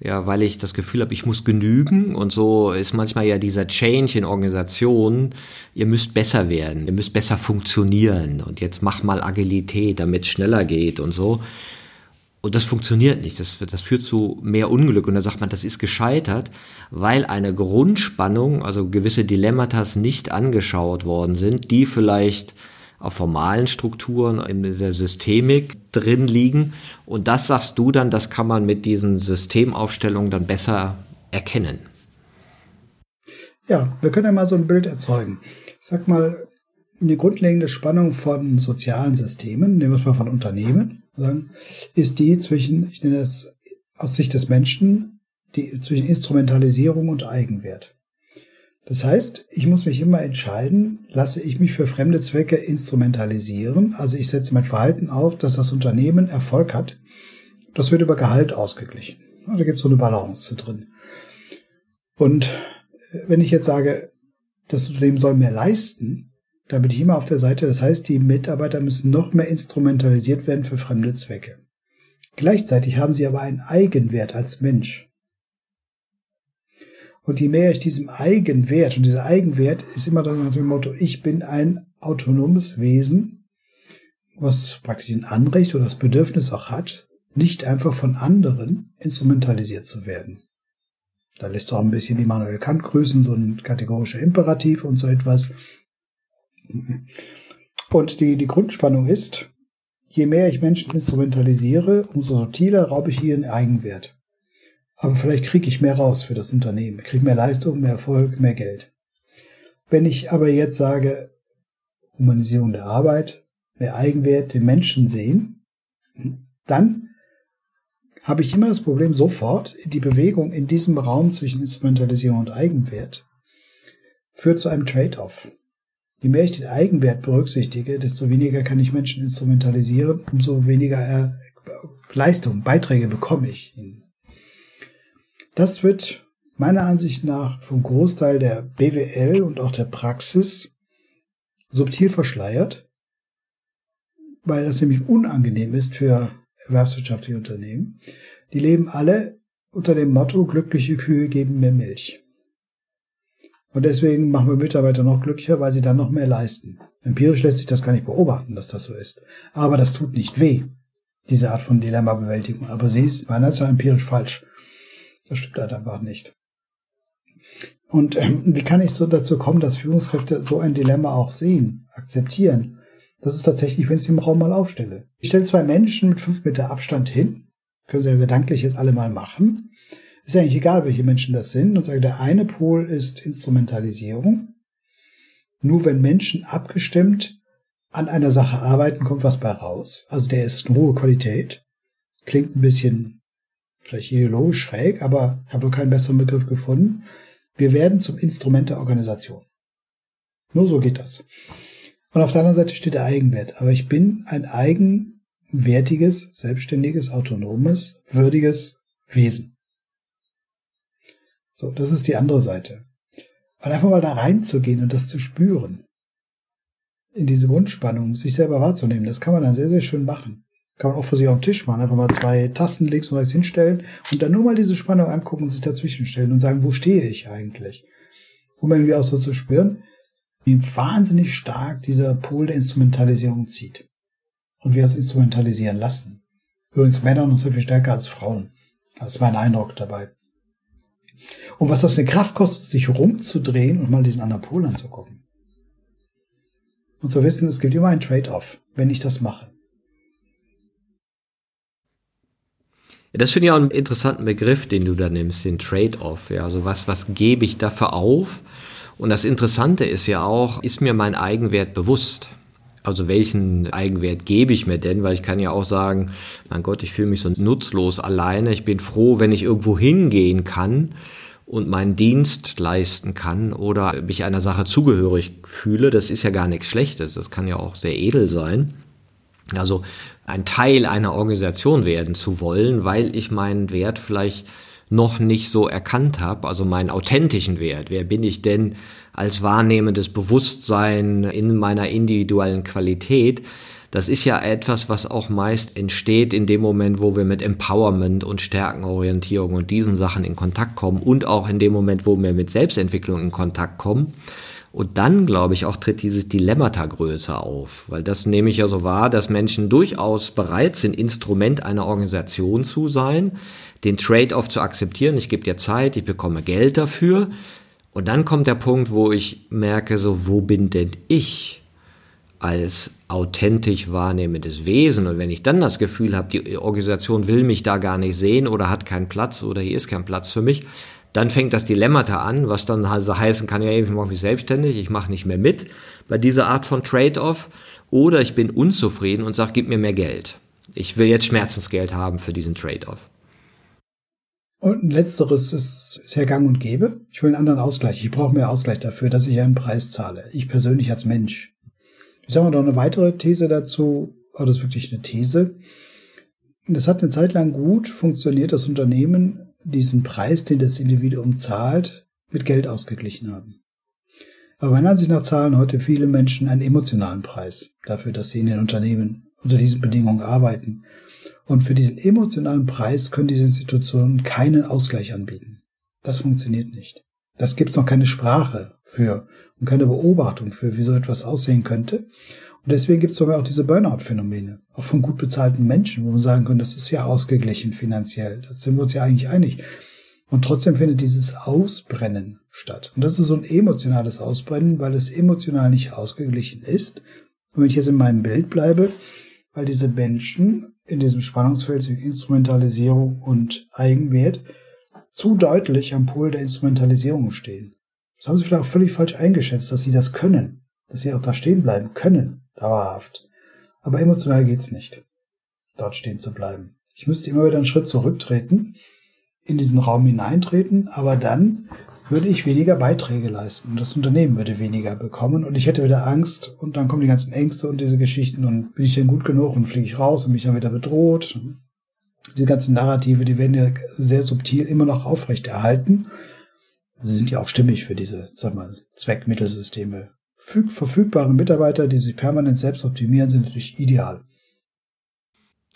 ja, weil ich das Gefühl habe, ich muss genügen und so ist manchmal ja dieser Change in Organisationen, ihr müsst besser werden, ihr müsst besser funktionieren und jetzt mach mal Agilität, damit es schneller geht und so. Und das funktioniert nicht. Das, das führt zu mehr Unglück. Und da sagt man, das ist gescheitert, weil eine Grundspannung, also gewisse Dilemmatas nicht angeschaut worden sind, die vielleicht auf formalen Strukturen in der Systemik drin liegen. Und das sagst du dann, das kann man mit diesen Systemaufstellungen dann besser erkennen. Ja, wir können ja mal so ein Bild erzeugen. Ich sag mal, eine grundlegende Spannung von sozialen Systemen, nehmen wir es mal von Unternehmen, ist die zwischen, ich nenne es aus Sicht des Menschen, die zwischen Instrumentalisierung und Eigenwert. Das heißt, ich muss mich immer entscheiden, lasse ich mich für fremde Zwecke instrumentalisieren, also ich setze mein Verhalten auf, dass das Unternehmen Erfolg hat. Das wird über Gehalt ausgeglichen. Da gibt es so eine Balance drin. Und äh, wenn ich jetzt sage, das Unternehmen soll mehr leisten, da bin ich immer auf der Seite. Das heißt, die Mitarbeiter müssen noch mehr instrumentalisiert werden für fremde Zwecke. Gleichzeitig haben sie aber einen Eigenwert als Mensch. Und je mehr ich diesem Eigenwert, und dieser Eigenwert ist immer dann nach dem Motto, ich bin ein autonomes Wesen, was praktisch ein Anrecht oder das Bedürfnis auch hat, nicht einfach von anderen instrumentalisiert zu werden. Da lässt auch ein bisschen Immanuel Kant grüßen, so ein kategorischer Imperativ und so etwas. Und die, die Grundspannung ist, je mehr ich Menschen instrumentalisiere, umso subtiler raube ich ihren Eigenwert. Aber vielleicht kriege ich mehr raus für das Unternehmen, kriege mehr Leistung, mehr Erfolg, mehr Geld. Wenn ich aber jetzt sage, Humanisierung der Arbeit, mehr Eigenwert, den Menschen sehen, dann habe ich immer das Problem sofort, die Bewegung in diesem Raum zwischen Instrumentalisierung und Eigenwert führt zu einem Trade-off. Je mehr ich den Eigenwert berücksichtige, desto weniger kann ich Menschen instrumentalisieren, umso weniger äh, Leistungen, Beiträge bekomme ich. Das wird meiner Ansicht nach vom Großteil der BWL und auch der Praxis subtil verschleiert, weil das nämlich unangenehm ist für erwerbswirtschaftliche Unternehmen. Die leben alle unter dem Motto, glückliche Kühe geben mehr Milch. Und deswegen machen wir Mitarbeiter noch glücklicher, weil sie dann noch mehr leisten. Empirisch lässt sich das gar nicht beobachten, dass das so ist. Aber das tut nicht weh, diese Art von Dilemma-Bewältigung. Aber sie ist meiner Ansicht nach empirisch falsch. Das stimmt halt einfach nicht. Und ähm, wie kann ich so dazu kommen, dass Führungskräfte so ein Dilemma auch sehen, akzeptieren? Das ist tatsächlich, wenn ich es im Raum mal aufstelle. Ich stelle zwei Menschen mit fünf Meter Abstand hin, können sie ja gedanklich jetzt alle mal machen. Ist eigentlich egal, welche Menschen das sind, und sage, der eine Pol ist Instrumentalisierung. Nur wenn Menschen abgestimmt an einer Sache arbeiten, kommt was bei raus. Also der ist eine hohe Qualität. Klingt ein bisschen vielleicht ideologisch schräg, aber ich habe noch keinen besseren Begriff gefunden. Wir werden zum Instrument der Organisation. Nur so geht das. Und auf der anderen Seite steht der Eigenwert. Aber ich bin ein eigenwertiges, selbstständiges, autonomes, würdiges Wesen. So, das ist die andere Seite. Und einfach mal da reinzugehen und das zu spüren. In diese Grundspannung, sich selber wahrzunehmen, das kann man dann sehr, sehr schön machen. Kann man auch für sich auf den Tisch machen. Einfach mal zwei Tasten links und rechts hinstellen und dann nur mal diese Spannung angucken und sich dazwischen stellen und sagen, wo stehe ich eigentlich? Um irgendwie auch so zu spüren, wie wahnsinnig stark dieser Pol der Instrumentalisierung zieht. Und wir es instrumentalisieren lassen. Übrigens Männer noch so viel stärker als Frauen. Das ist mein Eindruck dabei. Und was das eine Kraft kostet, sich rumzudrehen und mal diesen anderen Pol anzugucken. Und zu wissen, es gibt immer ein Trade-off, wenn ich das mache. Das finde ich auch einen interessanten Begriff, den du da nimmst, den Trade-off. Ja, also was, was gebe ich dafür auf? Und das Interessante ist ja auch, ist mir mein Eigenwert bewusst? Also welchen Eigenwert gebe ich mir denn? Weil ich kann ja auch sagen, mein Gott, ich fühle mich so nutzlos alleine. Ich bin froh, wenn ich irgendwo hingehen kann und meinen Dienst leisten kann oder mich einer Sache zugehörig fühle. Das ist ja gar nichts Schlechtes. Das kann ja auch sehr edel sein. Also ein Teil einer Organisation werden zu wollen, weil ich meinen Wert vielleicht noch nicht so erkannt habe, also meinen authentischen Wert. Wer bin ich denn als wahrnehmendes Bewusstsein in meiner individuellen Qualität? Das ist ja etwas, was auch meist entsteht in dem Moment, wo wir mit Empowerment und Stärkenorientierung und diesen Sachen in Kontakt kommen und auch in dem Moment, wo wir mit Selbstentwicklung in Kontakt kommen. Und dann, glaube ich, auch tritt dieses Dilemmata größer auf, weil das nehme ich ja so wahr, dass Menschen durchaus bereit sind, Instrument einer Organisation zu sein, den Trade-off zu akzeptieren. Ich gebe dir Zeit, ich bekomme Geld dafür. Und dann kommt der Punkt, wo ich merke, so, wo bin denn ich als authentisch wahrnehmendes Wesen? Und wenn ich dann das Gefühl habe, die Organisation will mich da gar nicht sehen oder hat keinen Platz oder hier ist kein Platz für mich, dann fängt das Dilemmata an, was dann also heißen kann, ja, ich mache mich selbstständig, ich mache nicht mehr mit bei dieser Art von Trade-off. Oder ich bin unzufrieden und sage, gib mir mehr Geld. Ich will jetzt Schmerzensgeld haben für diesen Trade-off. Und letzteres ist, ist ja gang und gäbe. Ich will einen anderen Ausgleich. Ich brauche mehr Ausgleich dafür, dass ich einen Preis zahle. Ich persönlich als Mensch. Ich sage mal noch eine weitere These dazu, aber das ist wirklich eine These. Das hat eine Zeit lang gut funktioniert, das Unternehmen diesen Preis, den das Individuum zahlt, mit Geld ausgeglichen haben. Aber meiner Ansicht nach zahlen heute viele Menschen einen emotionalen Preis dafür, dass sie in den Unternehmen unter diesen Bedingungen arbeiten. Und für diesen emotionalen Preis können diese Institutionen keinen Ausgleich anbieten. Das funktioniert nicht. Das gibt es noch keine Sprache für und keine Beobachtung für, wie so etwas aussehen könnte. Und deswegen gibt es auch diese Burnout-Phänomene, auch von gut bezahlten Menschen, wo man sagen kann, das ist ja ausgeglichen finanziell. Da sind wir uns ja eigentlich einig. Und trotzdem findet dieses Ausbrennen statt. Und das ist so ein emotionales Ausbrennen, weil es emotional nicht ausgeglichen ist. Und wenn ich jetzt in meinem Bild bleibe, weil diese Menschen in diesem Spannungsfeld zwischen Instrumentalisierung und Eigenwert zu deutlich am Pol der Instrumentalisierung stehen. Das haben sie vielleicht auch völlig falsch eingeschätzt, dass sie das können, dass sie auch da stehen bleiben können dauerhaft. Aber emotional geht's nicht, dort stehen zu bleiben. Ich müsste immer wieder einen Schritt zurücktreten, in diesen Raum hineintreten, aber dann würde ich weniger Beiträge leisten. Das Unternehmen würde weniger bekommen und ich hätte wieder Angst und dann kommen die ganzen Ängste und diese Geschichten und bin ich denn gut genug und fliege ich raus und mich dann wieder bedroht. Diese ganzen Narrative, die werden ja sehr subtil immer noch aufrechterhalten. Sie sind ja auch stimmig für diese, sag mal, Zweckmittelsysteme. Verfügbare Mitarbeiter, die sich permanent selbst optimieren, sind natürlich ideal.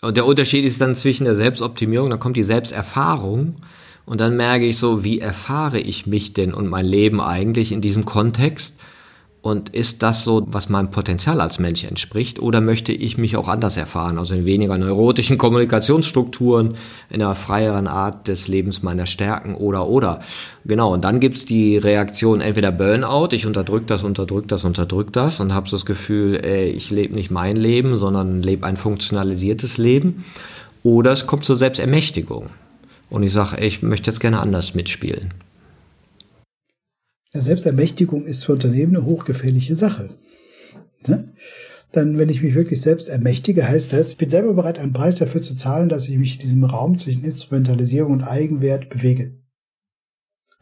Und der Unterschied ist dann zwischen der Selbstoptimierung, da kommt die Selbsterfahrung und dann merke ich so, wie erfahre ich mich denn und mein Leben eigentlich in diesem Kontext? Und ist das so, was meinem Potenzial als Mensch entspricht? Oder möchte ich mich auch anders erfahren? Also in weniger neurotischen Kommunikationsstrukturen, in einer freieren Art des Lebens meiner Stärken oder oder. Genau, und dann gibt's die Reaktion entweder Burnout, ich unterdrück das, unterdrück das, unterdrück das und habe so das Gefühl, ey, ich lebe nicht mein Leben, sondern lebe ein funktionalisiertes Leben. Oder es kommt zur Selbstermächtigung. Und ich sage, ich möchte jetzt gerne anders mitspielen. Selbstermächtigung ist für Unternehmen eine hochgefährliche Sache. Ne? Dann, wenn ich mich wirklich selbst ermächtige, heißt das, ich bin selber bereit, einen Preis dafür zu zahlen, dass ich mich in diesem Raum zwischen Instrumentalisierung und Eigenwert bewege.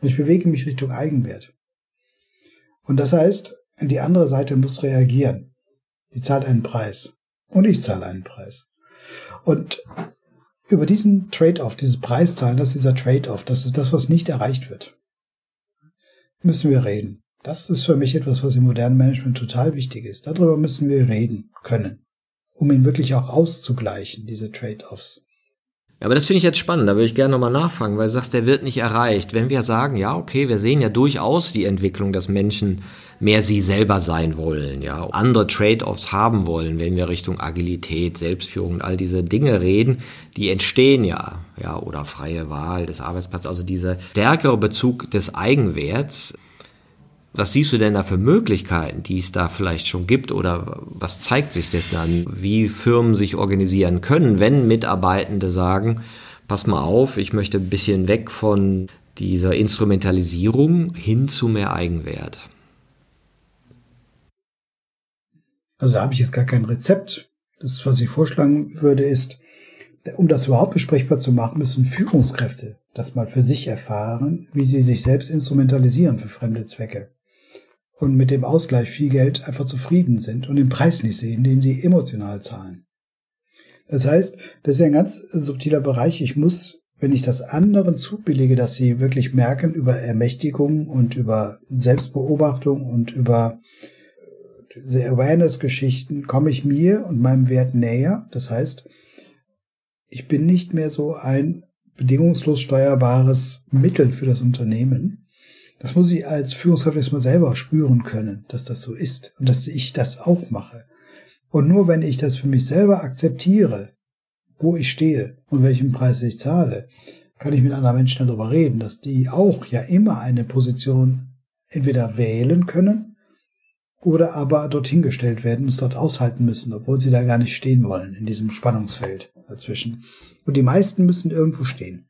Und ich bewege mich Richtung Eigenwert. Und das heißt, die andere Seite muss reagieren. Die zahlt einen Preis. Und ich zahle einen Preis. Und über diesen Trade-off, dieses Preiszahlen, das ist dieser Trade-off, das ist das, was nicht erreicht wird müssen wir reden. Das ist für mich etwas, was im modernen Management total wichtig ist. Darüber müssen wir reden können, um ihn wirklich auch auszugleichen, diese Trade-offs. Aber das finde ich jetzt spannend, da würde ich gerne nochmal nachfragen, weil du sagst, der wird nicht erreicht. Wenn wir sagen, ja, okay, wir sehen ja durchaus die Entwicklung, dass Menschen mehr sie selber sein wollen, ja, andere Trade-offs haben wollen, wenn wir Richtung Agilität, Selbstführung und all diese Dinge reden, die entstehen ja, ja, oder freie Wahl des Arbeitsplatzes, also dieser stärkere Bezug des Eigenwerts. Was siehst du denn da für Möglichkeiten, die es da vielleicht schon gibt oder was zeigt sich denn dann, wie Firmen sich organisieren können, wenn Mitarbeitende sagen, pass mal auf, ich möchte ein bisschen weg von dieser Instrumentalisierung hin zu mehr Eigenwert? Also da habe ich jetzt gar kein Rezept. Das, was ich vorschlagen würde, ist, um das überhaupt besprechbar zu machen, müssen Führungskräfte das mal für sich erfahren, wie sie sich selbst instrumentalisieren für fremde Zwecke und mit dem Ausgleich viel Geld einfach zufrieden sind und den Preis nicht sehen, den sie emotional zahlen. Das heißt, das ist ein ganz subtiler Bereich. Ich muss, wenn ich das anderen zubillige, dass sie wirklich merken über Ermächtigung und über Selbstbeobachtung und über diese Awareness-Geschichten, komme ich mir und meinem Wert näher. Das heißt, ich bin nicht mehr so ein bedingungslos steuerbares Mittel für das Unternehmen, das muss ich als Führungskraft erstmal selber spüren können, dass das so ist und dass ich das auch mache. Und nur wenn ich das für mich selber akzeptiere, wo ich stehe und welchen Preis ich zahle, kann ich mit anderen Menschen darüber reden, dass die auch ja immer eine Position entweder wählen können oder aber dorthin gestellt werden und es dort aushalten müssen, obwohl sie da gar nicht stehen wollen, in diesem Spannungsfeld dazwischen. Und die meisten müssen irgendwo stehen.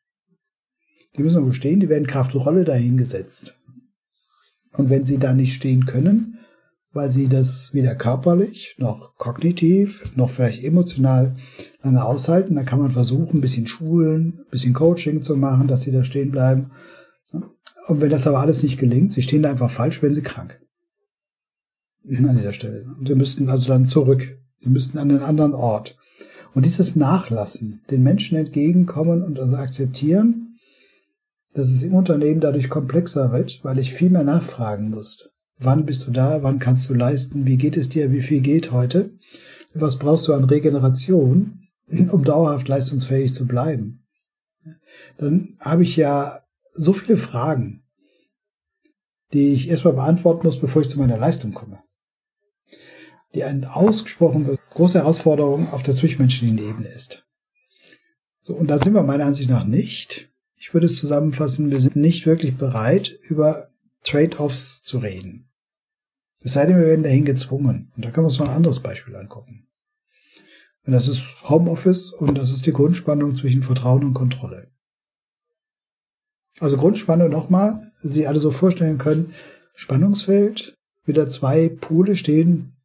Die müssen irgendwo stehen, die werden Kraftrolle dahingesetzt. Und wenn sie da nicht stehen können, weil sie das weder körperlich noch kognitiv noch vielleicht emotional lange aushalten, dann kann man versuchen, ein bisschen schulen, ein bisschen Coaching zu machen, dass sie da stehen bleiben. Und wenn das aber alles nicht gelingt, sie stehen da einfach falsch, werden sie krank. An dieser Stelle. Und sie müssten also dann zurück. Sie müssten an einen anderen Ort. Und dieses Nachlassen, den Menschen entgegenkommen und also akzeptieren, dass es im Unternehmen dadurch komplexer wird, weil ich viel mehr nachfragen muss. Wann bist du da? Wann kannst du leisten? Wie geht es dir? Wie viel geht heute? Was brauchst du an Regeneration, [LAUGHS] um dauerhaft leistungsfähig zu bleiben? Dann habe ich ja so viele Fragen, die ich erstmal beantworten muss, bevor ich zu meiner Leistung komme. Die eine ausgesprochen große Herausforderung auf der zwischenmenschlichen Ebene ist. So, und da sind wir meiner Ansicht nach nicht. Ich würde es zusammenfassen, wir sind nicht wirklich bereit, über Trade-offs zu reden. Es sei denn, wir werden dahin gezwungen. Und da können wir uns noch ein anderes Beispiel angucken. Und das ist Homeoffice und das ist die Grundspannung zwischen Vertrauen und Kontrolle. Also Grundspannung nochmal, Sie alle so vorstellen können, Spannungsfeld, wieder zwei Pole stehen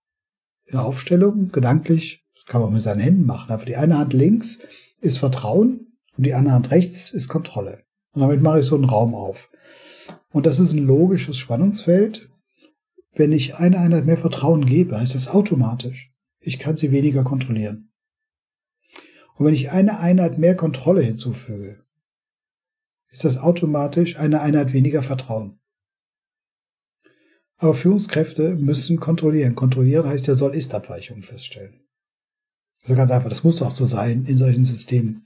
in Aufstellung, gedanklich, kann man mit seinen Händen machen. Einfach die eine Hand links ist Vertrauen und die andere Hand rechts ist Kontrolle. Und damit mache ich so einen Raum auf. Und das ist ein logisches Spannungsfeld. Wenn ich eine Einheit mehr Vertrauen gebe, heißt das automatisch, ich kann sie weniger kontrollieren. Und wenn ich eine Einheit mehr Kontrolle hinzufüge, ist das automatisch eine Einheit weniger Vertrauen. Aber Führungskräfte müssen kontrollieren. Kontrollieren heißt ja Soll-Ist-Abweichungen feststellen. Also ganz einfach, das muss auch so sein in solchen Systemen.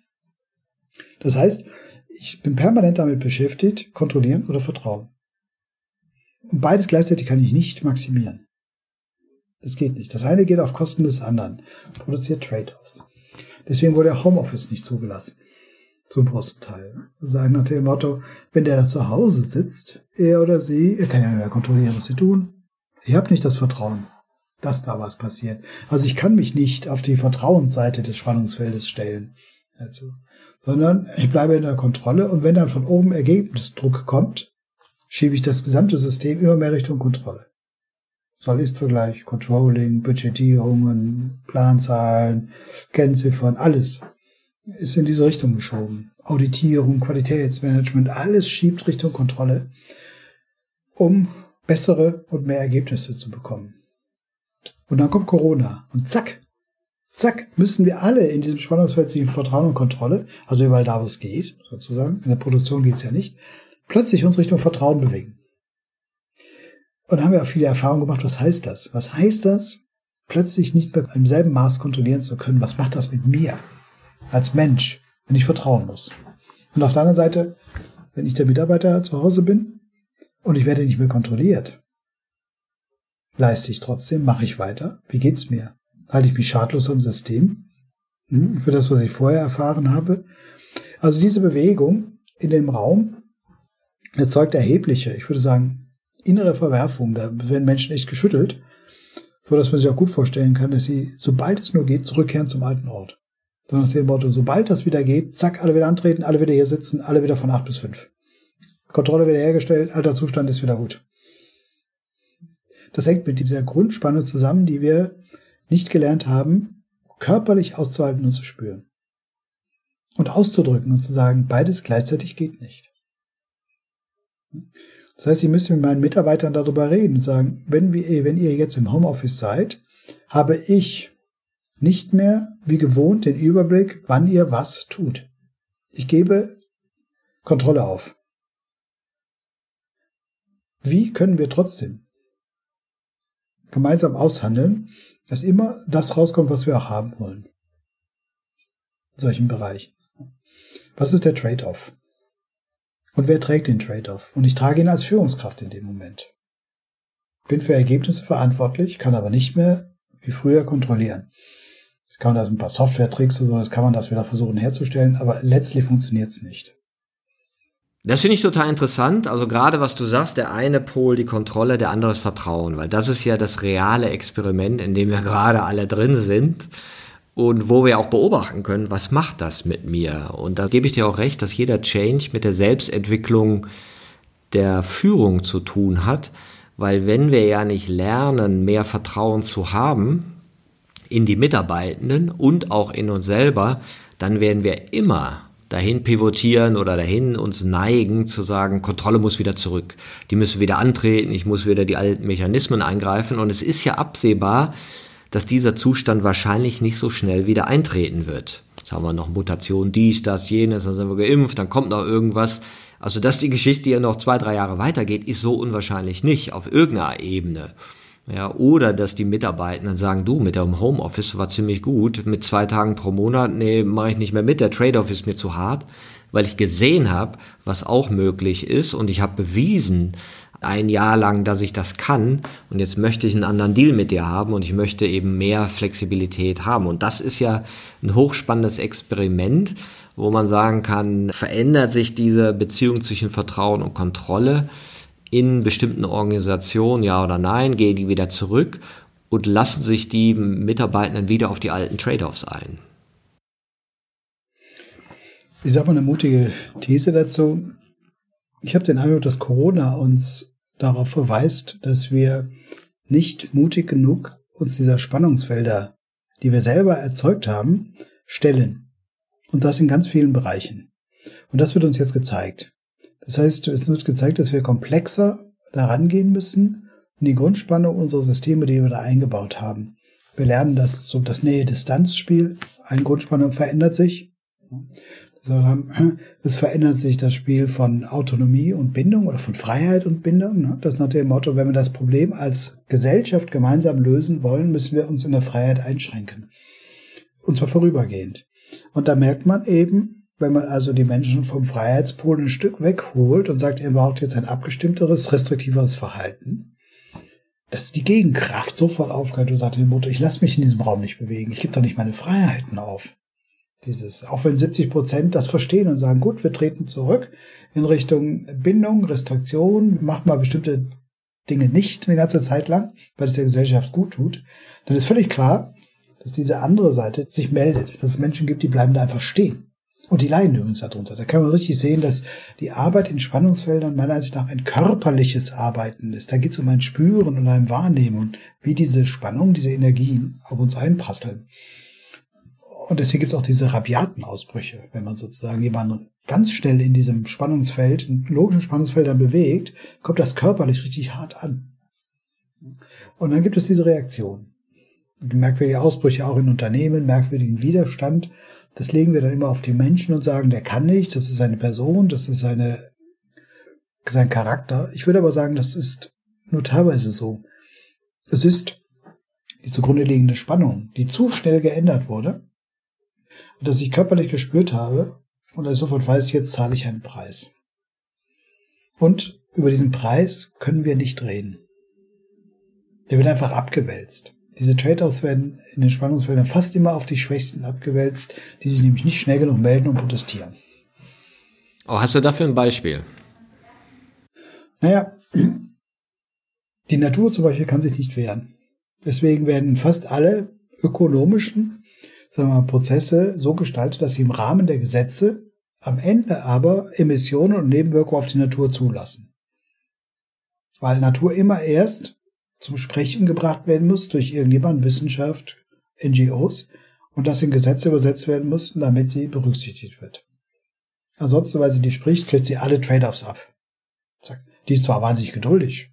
Das heißt, ich bin permanent damit beschäftigt, kontrollieren oder vertrauen. Und beides gleichzeitig kann ich nicht maximieren. Das geht nicht. Das eine geht auf Kosten des anderen, produziert Trade-offs. Deswegen wurde Homeoffice nicht zugelassen. Zum großen Teil. Sagen nach dem Motto, wenn der da zu Hause sitzt, er oder sie, er kann ja mehr kontrollieren, was sie tun. Ich habe nicht das Vertrauen, dass da was passiert. Also ich kann mich nicht auf die Vertrauensseite des Spannungsfeldes stellen. Also, sondern ich bleibe in der Kontrolle und wenn dann von oben Ergebnisdruck kommt, schiebe ich das gesamte System immer mehr Richtung Kontrolle. Soll-Ist-Vergleich, Controlling, Budgetierungen, Planzahlen, Kennziffern, alles ist in diese Richtung geschoben. Auditierung, Qualitätsmanagement, alles schiebt Richtung Kontrolle, um bessere und mehr Ergebnisse zu bekommen. Und dann kommt Corona und zack, zack, müssen wir alle in diesem Spannungsfeld zwischen Vertrauen und Kontrolle, also überall da, wo es geht, sozusagen, in der Produktion geht es ja nicht, plötzlich uns Richtung Vertrauen bewegen. Und haben wir auch viele Erfahrungen gemacht, was heißt das? Was heißt das, plötzlich nicht mehr im selben Maß kontrollieren zu können? Was macht das mit mir? als Mensch, wenn ich vertrauen muss. Und auf der anderen Seite, wenn ich der Mitarbeiter zu Hause bin und ich werde nicht mehr kontrolliert, leiste ich trotzdem, mache ich weiter, wie geht's mir? Halte ich mich schadlos am System hm, für das, was ich vorher erfahren habe? Also diese Bewegung in dem Raum erzeugt erhebliche, ich würde sagen, innere Verwerfungen. Da werden Menschen echt geschüttelt, so dass man sich auch gut vorstellen kann, dass sie, sobald es nur geht, zurückkehren zum alten Ort. So nach dem Motto, sobald das wieder geht, zack, alle wieder antreten, alle wieder hier sitzen, alle wieder von acht bis fünf. Kontrolle wieder hergestellt, alter Zustand ist wieder gut. Das hängt mit dieser Grundspannung zusammen, die wir nicht gelernt haben, körperlich auszuhalten und zu spüren. Und auszudrücken und zu sagen, beides gleichzeitig geht nicht. Das heißt, ich müsste mit meinen Mitarbeitern darüber reden und sagen, wenn, wir, wenn ihr jetzt im Homeoffice seid, habe ich nicht mehr wie gewohnt den Überblick, wann ihr was tut. Ich gebe Kontrolle auf. Wie können wir trotzdem gemeinsam aushandeln, dass immer das rauskommt, was wir auch haben wollen? In solchen Bereichen. Was ist der Trade-off? Und wer trägt den Trade-off? Und ich trage ihn als Führungskraft in dem Moment. Bin für Ergebnisse verantwortlich, kann aber nicht mehr wie früher kontrollieren kann man da so ein paar Software-Tricks oder so, das kann man das wieder versuchen herzustellen, aber letztlich funktioniert es nicht. Das finde ich total interessant. Also gerade was du sagst, der eine Pol die Kontrolle, der andere das Vertrauen, weil das ist ja das reale Experiment, in dem wir [LAUGHS] gerade alle drin sind und wo wir auch beobachten können, was macht das mit mir? Und da gebe ich dir auch recht, dass jeder Change mit der Selbstentwicklung der Führung zu tun hat, weil wenn wir ja nicht lernen, mehr Vertrauen zu haben, in die Mitarbeitenden und auch in uns selber, dann werden wir immer dahin pivotieren oder dahin uns neigen zu sagen, Kontrolle muss wieder zurück. Die müssen wieder antreten, ich muss wieder die alten Mechanismen eingreifen und es ist ja absehbar, dass dieser Zustand wahrscheinlich nicht so schnell wieder eintreten wird. Jetzt haben wir noch Mutation, dies, das, jenes, dann sind wir geimpft, dann kommt noch irgendwas. Also, dass die Geschichte ja noch zwei, drei Jahre weitergeht, ist so unwahrscheinlich nicht auf irgendeiner Ebene. Ja, oder dass die Mitarbeitenden sagen, du, mit dem Homeoffice war ziemlich gut, mit zwei Tagen pro Monat, nee, mache ich nicht mehr mit, der Trade-off ist mir zu hart, weil ich gesehen habe, was auch möglich ist und ich habe bewiesen, ein Jahr lang, dass ich das kann und jetzt möchte ich einen anderen Deal mit dir haben und ich möchte eben mehr Flexibilität haben. Und das ist ja ein hochspannendes Experiment, wo man sagen kann, verändert sich diese Beziehung zwischen Vertrauen und Kontrolle in bestimmten Organisationen, ja oder nein, gehen die wieder zurück und lassen sich die Mitarbeitenden wieder auf die alten Trade-offs ein. Ich sage mal eine mutige These dazu. Ich habe den Eindruck, dass Corona uns darauf verweist, dass wir nicht mutig genug uns dieser Spannungsfelder, die wir selber erzeugt haben, stellen. Und das in ganz vielen Bereichen. Und das wird uns jetzt gezeigt. Das heißt, es wird gezeigt, dass wir komplexer daran gehen müssen und die Grundspannung unserer Systeme, die wir da eingebaut haben. Wir lernen das, so das Nähe-Distanz-Spiel. Eine Grundspannung verändert sich. [CLEARS THROAT] Es verändert sich das Spiel von Autonomie und Bindung oder von Freiheit und Bindung. Ne? Das nach dem Motto, wenn wir das Problem als Gesellschaft gemeinsam lösen wollen, müssen wir uns in der Freiheit einschränken. Und zwar vorübergehend. Und da merkt man eben, wenn man also die Menschen vom Freiheitspol ein Stück wegholt und sagt, ihr braucht jetzt ein abgestimmteres, restriktiveres Verhalten, dass die Gegenkraft sofort aufgehört und sagt Motto, ich lasse mich in diesem Raum nicht bewegen, ich gebe doch nicht meine Freiheiten auf. Dieses, auch wenn 70 Prozent das verstehen und sagen, gut, wir treten zurück in Richtung Bindung, Restriktion, macht mal bestimmte Dinge nicht eine ganze Zeit lang, weil es der Gesellschaft gut tut, dann ist völlig klar, dass diese andere Seite sich meldet, dass es Menschen gibt, die bleiben da einfach stehen. Und die leiden übrigens darunter. Da kann man richtig sehen, dass die Arbeit in Spannungsfeldern meiner Ansicht nach ein körperliches Arbeiten ist. Da geht es um ein Spüren und ein Wahrnehmen, wie diese Spannung, diese Energien auf uns einprasseln. Und deswegen gibt es auch diese rabiaten Ausbrüche, wenn man sozusagen jemanden ganz schnell in diesem Spannungsfeld, in logischen Spannungsfeldern bewegt, kommt das körperlich richtig hart an. Und dann gibt es diese Reaktion. Merkwürdige Ausbrüche auch in Unternehmen, merkwürdigen Widerstand. Das legen wir dann immer auf die Menschen und sagen, der kann nicht, das ist eine Person, das ist eine, sein Charakter. Ich würde aber sagen, das ist nur teilweise so. Es ist die zugrunde liegende Spannung, die zu schnell geändert wurde dass ich körperlich gespürt habe und ich sofort weiß, jetzt zahle ich einen Preis. Und über diesen Preis können wir nicht reden. Der wird einfach abgewälzt. Diese Trade-offs werden in den Spannungsfeldern fast immer auf die Schwächsten abgewälzt, die sich nämlich nicht schnell genug melden und protestieren. Oh, hast du dafür ein Beispiel? Naja, die Natur zum Beispiel kann sich nicht wehren. Deswegen werden fast alle ökonomischen sagen wir mal, Prozesse so gestaltet, dass sie im Rahmen der Gesetze am Ende aber Emissionen und Nebenwirkungen auf die Natur zulassen. Weil Natur immer erst zum Sprechen gebracht werden muss durch irgendjemand, Wissenschaft, NGOs, und das in Gesetze übersetzt werden mussten, damit sie berücksichtigt wird. Ansonsten, weil sie die spricht, kriegt sie alle Trade-offs ab. Die ist zwar wahnsinnig geduldig,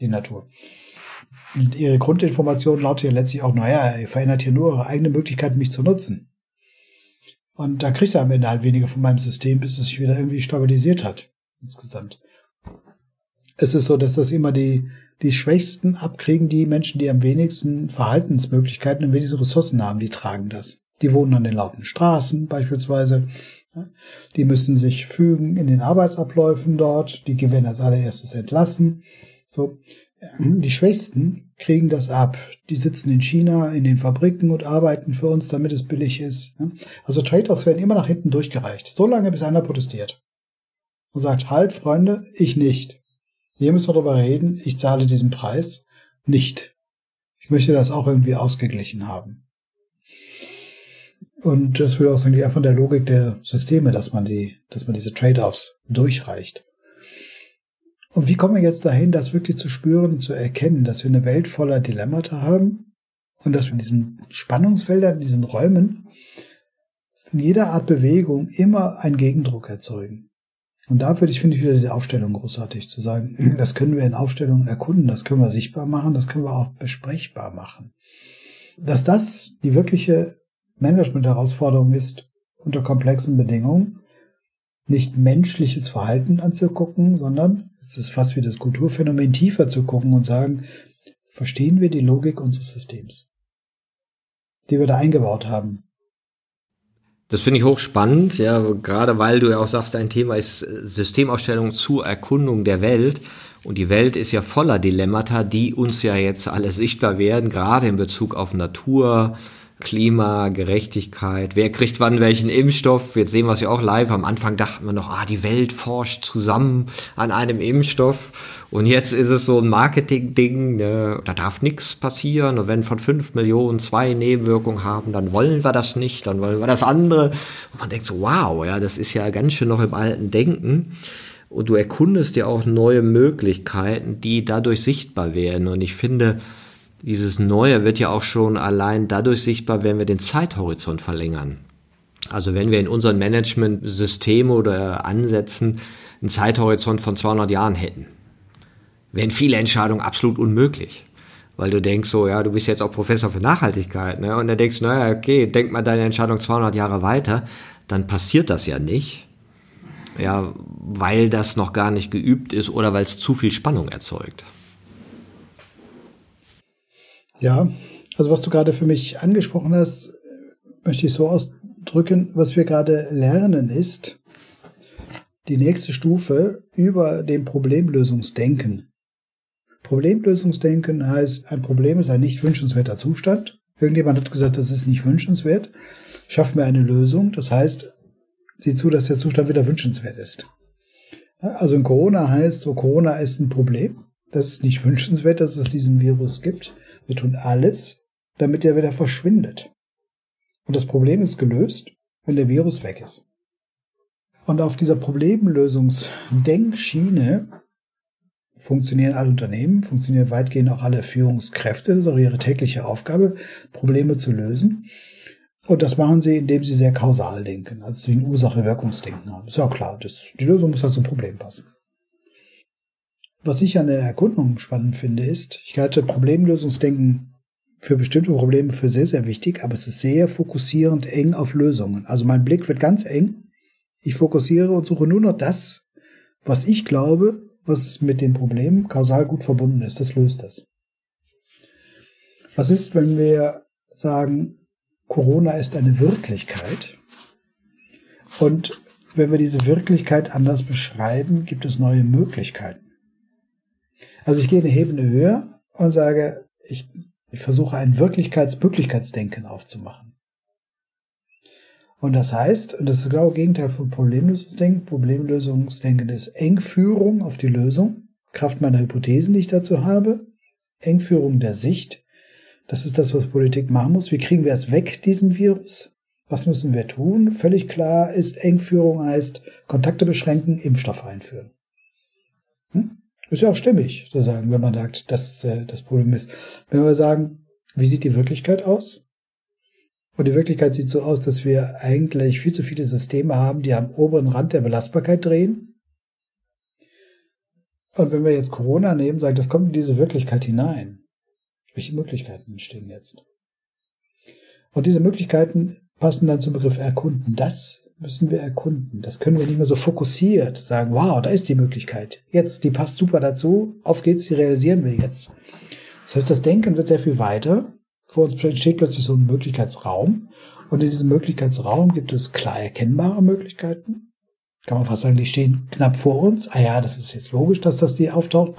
die Natur. Und ihre Grundinformation lautet ja letztlich auch, naja, ihr verändert hier nur eure eigene Möglichkeit, mich zu nutzen. Und da kriegt er am Ende halt weniger von meinem System, bis es sich wieder irgendwie stabilisiert hat, insgesamt. Es ist so, dass das immer die, die Schwächsten abkriegen, die Menschen, die am wenigsten Verhaltensmöglichkeiten und wenigsten Ressourcen haben, die tragen das. Die wohnen an den lauten Straßen beispielsweise. Die müssen sich fügen in den Arbeitsabläufen dort. Die werden als allererstes entlassen. So. Die Schwächsten kriegen das ab. Die sitzen in China in den Fabriken und arbeiten für uns, damit es billig ist. Also Trade-offs werden immer nach hinten durchgereicht. So lange, bis einer protestiert. Und sagt, halt, Freunde, ich nicht. Hier müssen wir darüber reden, ich zahle diesen Preis nicht. Ich möchte das auch irgendwie ausgeglichen haben. Und das würde auch sagen, die von der Logik der Systeme, dass man die, dass man diese Trade-offs durchreicht. Und wie kommen wir jetzt dahin, das wirklich zu spüren und zu erkennen, dass wir eine Welt voller Dilemmata haben und dass wir in diesen Spannungsfeldern, in diesen Räumen von jeder Art Bewegung immer einen Gegendruck erzeugen. Und da würde ich, finde ich wieder diese Aufstellung großartig zu sagen, das können wir in Aufstellungen erkunden, das können wir sichtbar machen, das können wir auch besprechbar machen. Dass das die wirkliche Management-Herausforderung ist unter komplexen Bedingungen, nicht menschliches Verhalten anzugucken, sondern es ist fast wie das Kulturphänomen tiefer zu gucken und sagen, verstehen wir die Logik unseres Systems, die wir da eingebaut haben. Das finde ich hochspannend, ja, gerade weil du ja auch sagst, dein Thema ist Systemausstellung zur Erkundung der Welt. Und die Welt ist ja voller Dilemmata, die uns ja jetzt alle sichtbar werden, gerade in Bezug auf Natur, Klima, Gerechtigkeit, wer kriegt wann welchen Impfstoff. Jetzt sehen wir es ja auch live. Am Anfang dachten wir noch, ah, die Welt forscht zusammen an einem Impfstoff. Und jetzt ist es so ein Marketing-Ding, ne? da darf nichts passieren. Und wenn von fünf Millionen zwei Nebenwirkungen haben, dann wollen wir das nicht, dann wollen wir das andere. Und man denkt so, wow, ja, das ist ja ganz schön noch im alten Denken. Und du erkundest ja auch neue Möglichkeiten, die dadurch sichtbar werden. Und ich finde, dieses Neue wird ja auch schon allein dadurch sichtbar, wenn wir den Zeithorizont verlängern. Also wenn wir in unseren Management-System oder Ansätzen einen Zeithorizont von 200 Jahren hätten, wären viele Entscheidungen absolut unmöglich. Weil du denkst so, ja, du bist jetzt auch Professor für Nachhaltigkeit, ne? Und dann denkst du, naja, okay, denk mal deine Entscheidung 200 Jahre weiter, dann passiert das ja nicht. Ja, weil das noch gar nicht geübt ist oder weil es zu viel Spannung erzeugt. Ja, also was du gerade für mich angesprochen hast, möchte ich so ausdrücken, was wir gerade lernen ist, die nächste Stufe über dem Problemlösungsdenken. Problemlösungsdenken heißt, ein Problem ist ein nicht wünschenswerter Zustand. Irgendjemand hat gesagt, das ist nicht wünschenswert. Schaffen wir eine Lösung. Das heißt, sieh zu, dass der Zustand wieder wünschenswert ist. Also in Corona heißt so, Corona ist ein Problem. Das ist nicht wünschenswert, dass es diesen Virus gibt. Wir tun alles, damit er wieder verschwindet. Und das Problem ist gelöst, wenn der Virus weg ist. Und auf dieser Problemlösungsdenkschiene funktionieren alle Unternehmen, funktionieren weitgehend auch alle Führungskräfte. Das ist auch ihre tägliche Aufgabe, Probleme zu lösen. Und das machen sie, indem sie sehr kausal denken, also sie ein Ursache-Wirkungsdenken haben. Ist ja klar, das, die Lösung muss halt zum Problem passen. Was ich an der Erkundung spannend finde, ist, ich halte Problemlösungsdenken für bestimmte Probleme für sehr, sehr wichtig, aber es ist sehr fokussierend eng auf Lösungen. Also mein Blick wird ganz eng ich fokussiere und suche nur noch das, was ich glaube, was mit dem Problem kausal gut verbunden ist. Das löst das. Was ist, wenn wir sagen, Corona ist eine Wirklichkeit? Und wenn wir diese Wirklichkeit anders beschreiben, gibt es neue Möglichkeiten. Also ich gehe eine Ebene höher und sage, ich, ich versuche ein Wirklichkeits-Möglichkeitsdenken aufzumachen. Und das heißt, und das ist genau das Gegenteil von Problemlösungsdenken. Problemlösungsdenken ist Engführung auf die Lösung, Kraft meiner Hypothesen, die ich dazu habe, Engführung der Sicht. Das ist das, was Politik machen muss. Wie kriegen wir es weg, diesen Virus? Was müssen wir tun? Völlig klar ist, Engführung heißt Kontakte beschränken, Impfstoff einführen. Hm? Ist ja auch stimmig zu sagen, wenn man sagt, dass äh, das Problem ist. Wenn wir sagen, wie sieht die Wirklichkeit aus? Und die Wirklichkeit sieht so aus, dass wir eigentlich viel zu viele Systeme haben, die am oberen Rand der Belastbarkeit drehen. Und wenn wir jetzt Corona nehmen, sagen, das kommt in diese Wirklichkeit hinein. Welche Möglichkeiten entstehen jetzt? Und diese Möglichkeiten passen dann zum Begriff erkunden. Das müssen wir erkunden. Das können wir nicht mehr so fokussiert sagen, wow, da ist die Möglichkeit. Jetzt, die passt super dazu. Auf geht's, die realisieren wir jetzt. Das heißt, das Denken wird sehr viel weiter vor uns entsteht plötzlich so ein Möglichkeitsraum. Und in diesem Möglichkeitsraum gibt es klar erkennbare Möglichkeiten. Kann man fast sagen, die stehen knapp vor uns. Ah ja, das ist jetzt logisch, dass das die auftaucht.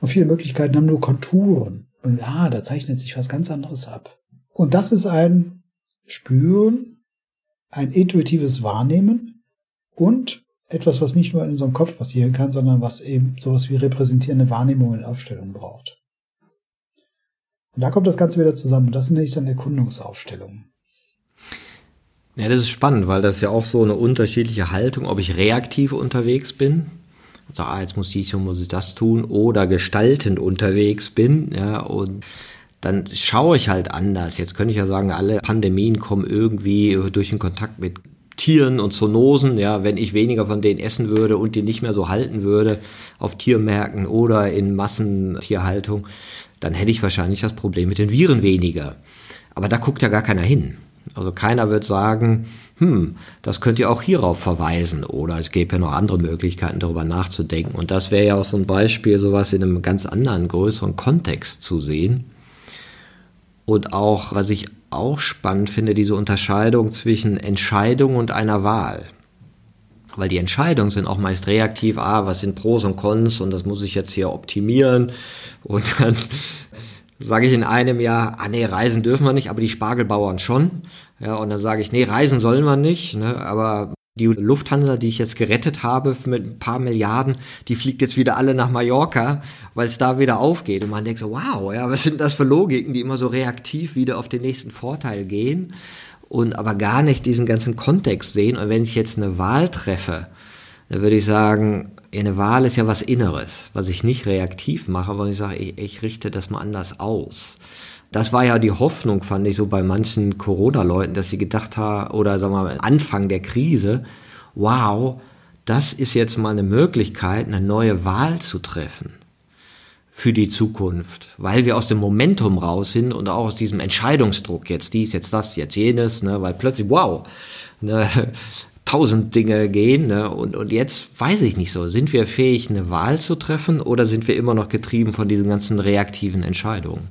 Und viele Möglichkeiten haben nur Konturen. Und ah, da zeichnet sich was ganz anderes ab. Und das ist ein Spüren, ein intuitives Wahrnehmen und etwas, was nicht nur in unserem Kopf passieren kann, sondern was eben sowas wie repräsentierende Wahrnehmung in Aufstellung braucht. Und da kommt das Ganze wieder zusammen. Das sind nämlich dann Erkundungsaufstellungen. Ja, das ist spannend, weil das ja auch so eine unterschiedliche Haltung, ob ich reaktiv unterwegs bin, also ah, jetzt muss ich und muss ich das tun, oder gestaltend unterwegs bin, ja, und dann schaue ich halt anders. Jetzt könnte ich ja sagen, alle Pandemien kommen irgendwie durch den Kontakt mit Tieren und Zoonosen, ja, wenn ich weniger von denen essen würde und die nicht mehr so halten würde auf Tiermärkten oder in Massentierhaltung, dann hätte ich wahrscheinlich das Problem mit den Viren weniger. Aber da guckt ja gar keiner hin. Also keiner wird sagen, hm, das könnt ihr auch hierauf verweisen oder es gäbe ja noch andere Möglichkeiten, darüber nachzudenken. Und das wäre ja auch so ein Beispiel, sowas in einem ganz anderen, größeren Kontext zu sehen. Und auch, was ich auch spannend finde, diese Unterscheidung zwischen Entscheidung und einer Wahl weil die Entscheidungen sind auch meist reaktiv, ah, was sind Pros und Cons und das muss ich jetzt hier optimieren und dann [LAUGHS] sage ich in einem Jahr, ah nee, reisen dürfen wir nicht, aber die Spargelbauern schon. Ja, und dann sage ich, nee, reisen sollen wir nicht, ne, aber die Lufthansa, die ich jetzt gerettet habe mit ein paar Milliarden, die fliegt jetzt wieder alle nach Mallorca, weil es da wieder aufgeht. Und man denkt so, wow, ja, was sind das für Logiken, die immer so reaktiv wieder auf den nächsten Vorteil gehen? Und aber gar nicht diesen ganzen Kontext sehen. Und wenn ich jetzt eine Wahl treffe, dann würde ich sagen, eine Wahl ist ja was Inneres, was ich nicht reaktiv mache, weil ich sage, ich, ich richte das mal anders aus. Das war ja die Hoffnung, fand ich so bei manchen Corona-Leuten, dass sie gedacht haben, oder sagen wir mal, Anfang der Krise, wow, das ist jetzt mal eine Möglichkeit, eine neue Wahl zu treffen für die Zukunft, weil wir aus dem Momentum raus sind und auch aus diesem Entscheidungsdruck, jetzt dies, jetzt das, jetzt jenes, ne, weil plötzlich, wow, ne, [LAUGHS] tausend Dinge gehen. Ne? Und, und jetzt weiß ich nicht so, sind wir fähig, eine Wahl zu treffen oder sind wir immer noch getrieben von diesen ganzen reaktiven Entscheidungen?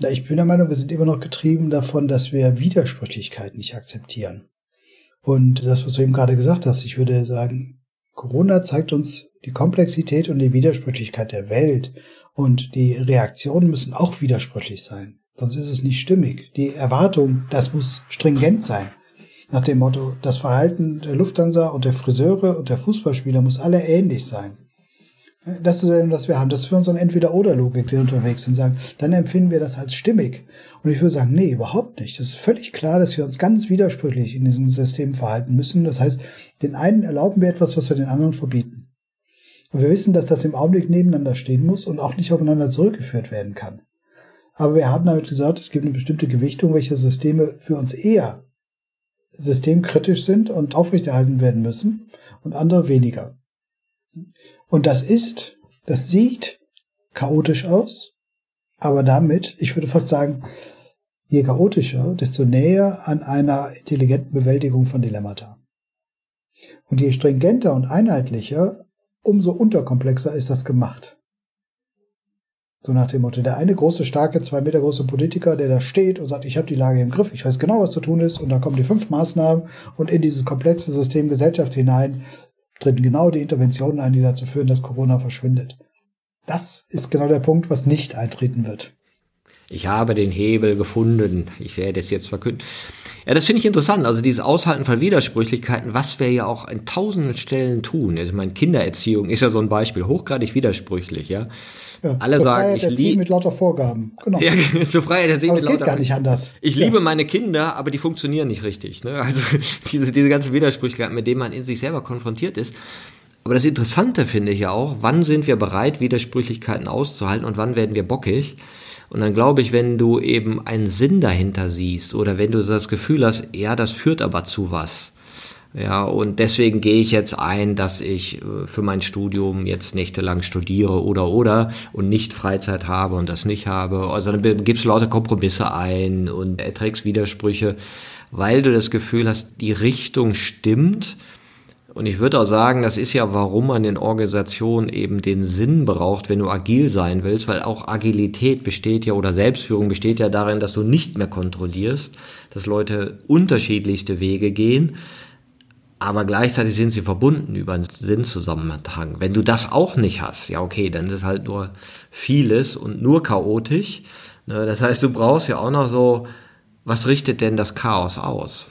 Ja, ich bin der Meinung, wir sind immer noch getrieben davon, dass wir Widersprüchlichkeit nicht akzeptieren. Und das, was du eben gerade gesagt hast, ich würde sagen, Corona zeigt uns die Komplexität und die Widersprüchlichkeit der Welt. Und die Reaktionen müssen auch widersprüchlich sein. Sonst ist es nicht stimmig. Die Erwartung, das muss stringent sein. Nach dem Motto, das Verhalten der Lufthansa und der Friseure und der Fußballspieler muss alle ähnlich sein. Das ist was wir haben. Das ist für uns eine Entweder-Oder-Logik, die unterwegs sind, sagen, dann empfinden wir das als stimmig. Und ich würde sagen, nee, überhaupt nicht. Das ist völlig klar, dass wir uns ganz widersprüchlich in diesem System verhalten müssen. Das heißt, den einen erlauben wir etwas, was wir den anderen verbieten. Und wir wissen, dass das im Augenblick nebeneinander stehen muss und auch nicht aufeinander zurückgeführt werden kann. Aber wir haben damit gesagt, es gibt eine bestimmte Gewichtung, welche Systeme für uns eher systemkritisch sind und aufrechterhalten werden müssen und andere weniger. Und das ist, das sieht chaotisch aus, aber damit, ich würde fast sagen, je chaotischer, desto näher an einer intelligenten Bewältigung von Dilemmata. Und je stringenter und einheitlicher, umso unterkomplexer ist das gemacht. So nach dem Motto, der eine große, starke, zwei Meter große Politiker, der da steht und sagt, ich habe die Lage im Griff, ich weiß genau, was zu tun ist, und da kommen die fünf Maßnahmen und in dieses komplexe System Gesellschaft hinein treten genau die Interventionen ein, die dazu führen, dass Corona verschwindet. Das ist genau der Punkt, was nicht eintreten wird. Ich habe den Hebel gefunden. Ich werde es jetzt verkünden. Ja, das finde ich interessant. Also dieses Aushalten von Widersprüchlichkeiten, was wir ja auch in tausenden Stellen tun. Ich meine, Kindererziehung ist ja so ein Beispiel, hochgradig widersprüchlich, ja. ja Alle sagen, ich liebe mit lauter Vorgaben. Genau. Ja, [LAUGHS] zur Freiheit erziehen aber mit es geht gar nicht anders. Ich ja. liebe meine Kinder, aber die funktionieren nicht richtig. Ne? Also [LAUGHS] diese, diese ganze Widersprüchlichkeit, mit denen man in sich selber konfrontiert ist. Aber das Interessante finde ich ja auch, wann sind wir bereit, Widersprüchlichkeiten auszuhalten und wann werden wir bockig? Und dann glaube ich, wenn du eben einen Sinn dahinter siehst oder wenn du das Gefühl hast, ja, das führt aber zu was. Ja, und deswegen gehe ich jetzt ein, dass ich äh, für mein Studium jetzt nächtelang studiere oder oder und nicht Freizeit habe und das nicht habe. Also dann gibst du lauter Kompromisse ein und erträgst Widersprüche, weil du das Gefühl hast, die Richtung stimmt und ich würde auch sagen, das ist ja, warum man in Organisationen eben den Sinn braucht, wenn du agil sein willst, weil auch Agilität besteht ja oder Selbstführung besteht ja darin, dass du nicht mehr kontrollierst, dass Leute unterschiedlichste Wege gehen, aber gleichzeitig sind sie verbunden über einen Sinnzusammenhang. Wenn du das auch nicht hast, ja okay, dann ist halt nur vieles und nur chaotisch. Ne, das heißt, du brauchst ja auch noch so, was richtet denn das Chaos aus?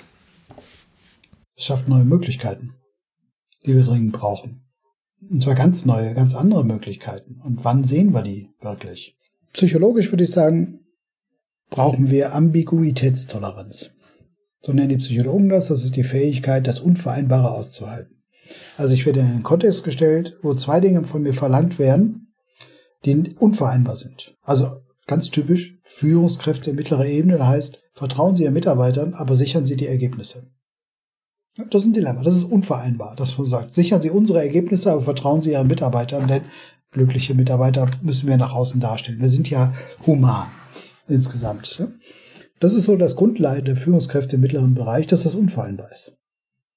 Es schafft neue Möglichkeiten die wir dringend brauchen. Und zwar ganz neue, ganz andere Möglichkeiten. Und wann sehen wir die wirklich? Psychologisch würde ich sagen, brauchen wir Ambiguitätstoleranz. So nennen die Psychologen das. Das ist die Fähigkeit, das Unvereinbare auszuhalten. Also ich werde in einen Kontext gestellt, wo zwei Dinge von mir verlangt werden, die unvereinbar sind. Also ganz typisch Führungskräfte mittlerer Ebene heißt, vertrauen Sie Ihren Mitarbeitern, aber sichern Sie die Ergebnisse. Das ist ein Dilemma, das ist unvereinbar, dass man sagt, sichern Sie unsere Ergebnisse, aber vertrauen Sie Ihren Mitarbeitern, denn glückliche Mitarbeiter müssen wir nach außen darstellen. Wir sind ja human insgesamt. Das ist so das Grundleid der Führungskräfte im mittleren Bereich, dass das unvereinbar ist.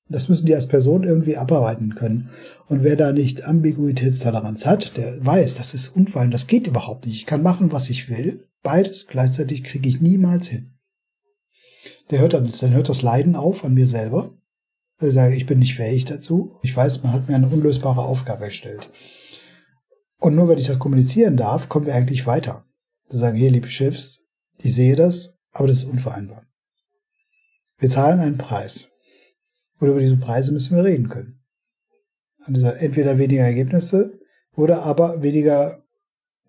Das müssen die als Person irgendwie abarbeiten können. Und wer da nicht Ambiguitätstoleranz hat, der weiß, das ist unvereinbar, das geht überhaupt nicht. Ich kann machen, was ich will. Beides gleichzeitig kriege ich niemals hin. Der hört dann, dann hört das Leiden auf an mir selber ich sage, ich bin nicht fähig dazu. Ich weiß, man hat mir eine unlösbare Aufgabe gestellt. Und nur weil ich das kommunizieren darf, kommen wir eigentlich weiter. Zu sagen, hier, liebe Chefs, ich sehe das, aber das ist unvereinbar. Wir zahlen einen Preis. Und über diese Preise müssen wir reden können. Entweder weniger Ergebnisse oder aber weniger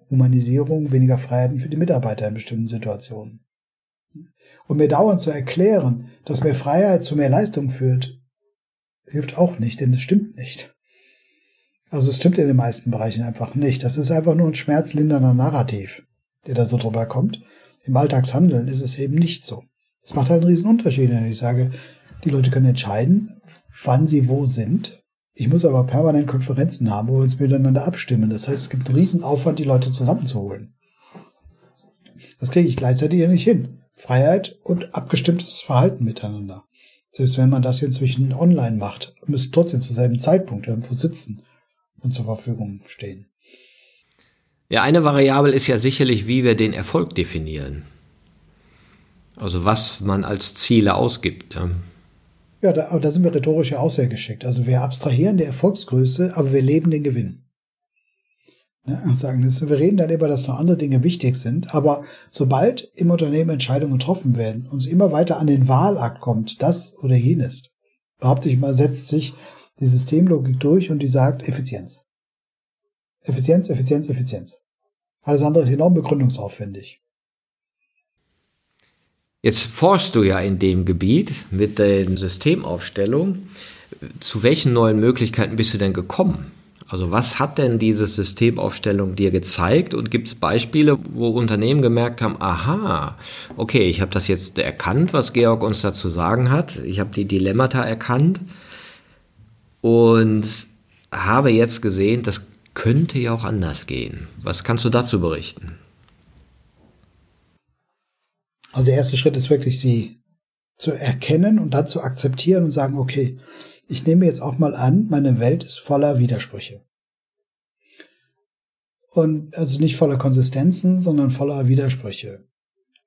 Humanisierung, weniger Freiheiten für die Mitarbeiter in bestimmten Situationen. Und mir dauernd zu erklären, dass mehr Freiheit zu mehr Leistung führt, hilft auch nicht, denn es stimmt nicht. Also es stimmt in den meisten Bereichen einfach nicht. Das ist einfach nur ein schmerzlindernder Narrativ, der da so drüber kommt. Im Alltagshandeln ist es eben nicht so. Es macht halt einen riesen Unterschied, wenn ich sage, die Leute können entscheiden, wann sie wo sind. Ich muss aber permanent Konferenzen haben, wo wir uns miteinander abstimmen. Das heißt, es gibt einen riesen Aufwand, die Leute zusammenzuholen. Das kriege ich gleichzeitig ja nicht hin. Freiheit und abgestimmtes Verhalten miteinander. Selbst wenn man das inzwischen online macht, müsst trotzdem zur selben Zeitpunkt irgendwo sitzen und zur Verfügung stehen. Ja, eine Variable ist ja sicherlich, wie wir den Erfolg definieren. Also was man als Ziele ausgibt. Ja, ja da, aber da sind wir rhetorisch ja auch sehr geschickt. Also wir abstrahieren die Erfolgsgröße, aber wir leben den Gewinn. Ja, sagen das, wir reden dann immer, dass noch andere Dinge wichtig sind, aber sobald im Unternehmen Entscheidungen getroffen werden und es immer weiter an den Wahlakt kommt, das oder jenes, behaupte ich mal, setzt sich die Systemlogik durch und die sagt Effizienz. Effizienz, Effizienz, Effizienz. Alles andere ist enorm begründungsaufwendig. Jetzt forschst du ja in dem Gebiet mit den Systemaufstellungen. Zu welchen neuen Möglichkeiten bist du denn gekommen? Also was hat denn diese Systemaufstellung dir gezeigt und gibt es Beispiele, wo Unternehmen gemerkt haben, aha, okay, ich habe das jetzt erkannt, was Georg uns dazu sagen hat, ich habe die Dilemmata erkannt und habe jetzt gesehen, das könnte ja auch anders gehen. Was kannst du dazu berichten? Also der erste Schritt ist wirklich, sie zu erkennen und dann zu akzeptieren und sagen, okay, ich nehme jetzt auch mal an, meine Welt ist voller Widersprüche. Und also nicht voller Konsistenzen, sondern voller Widersprüche.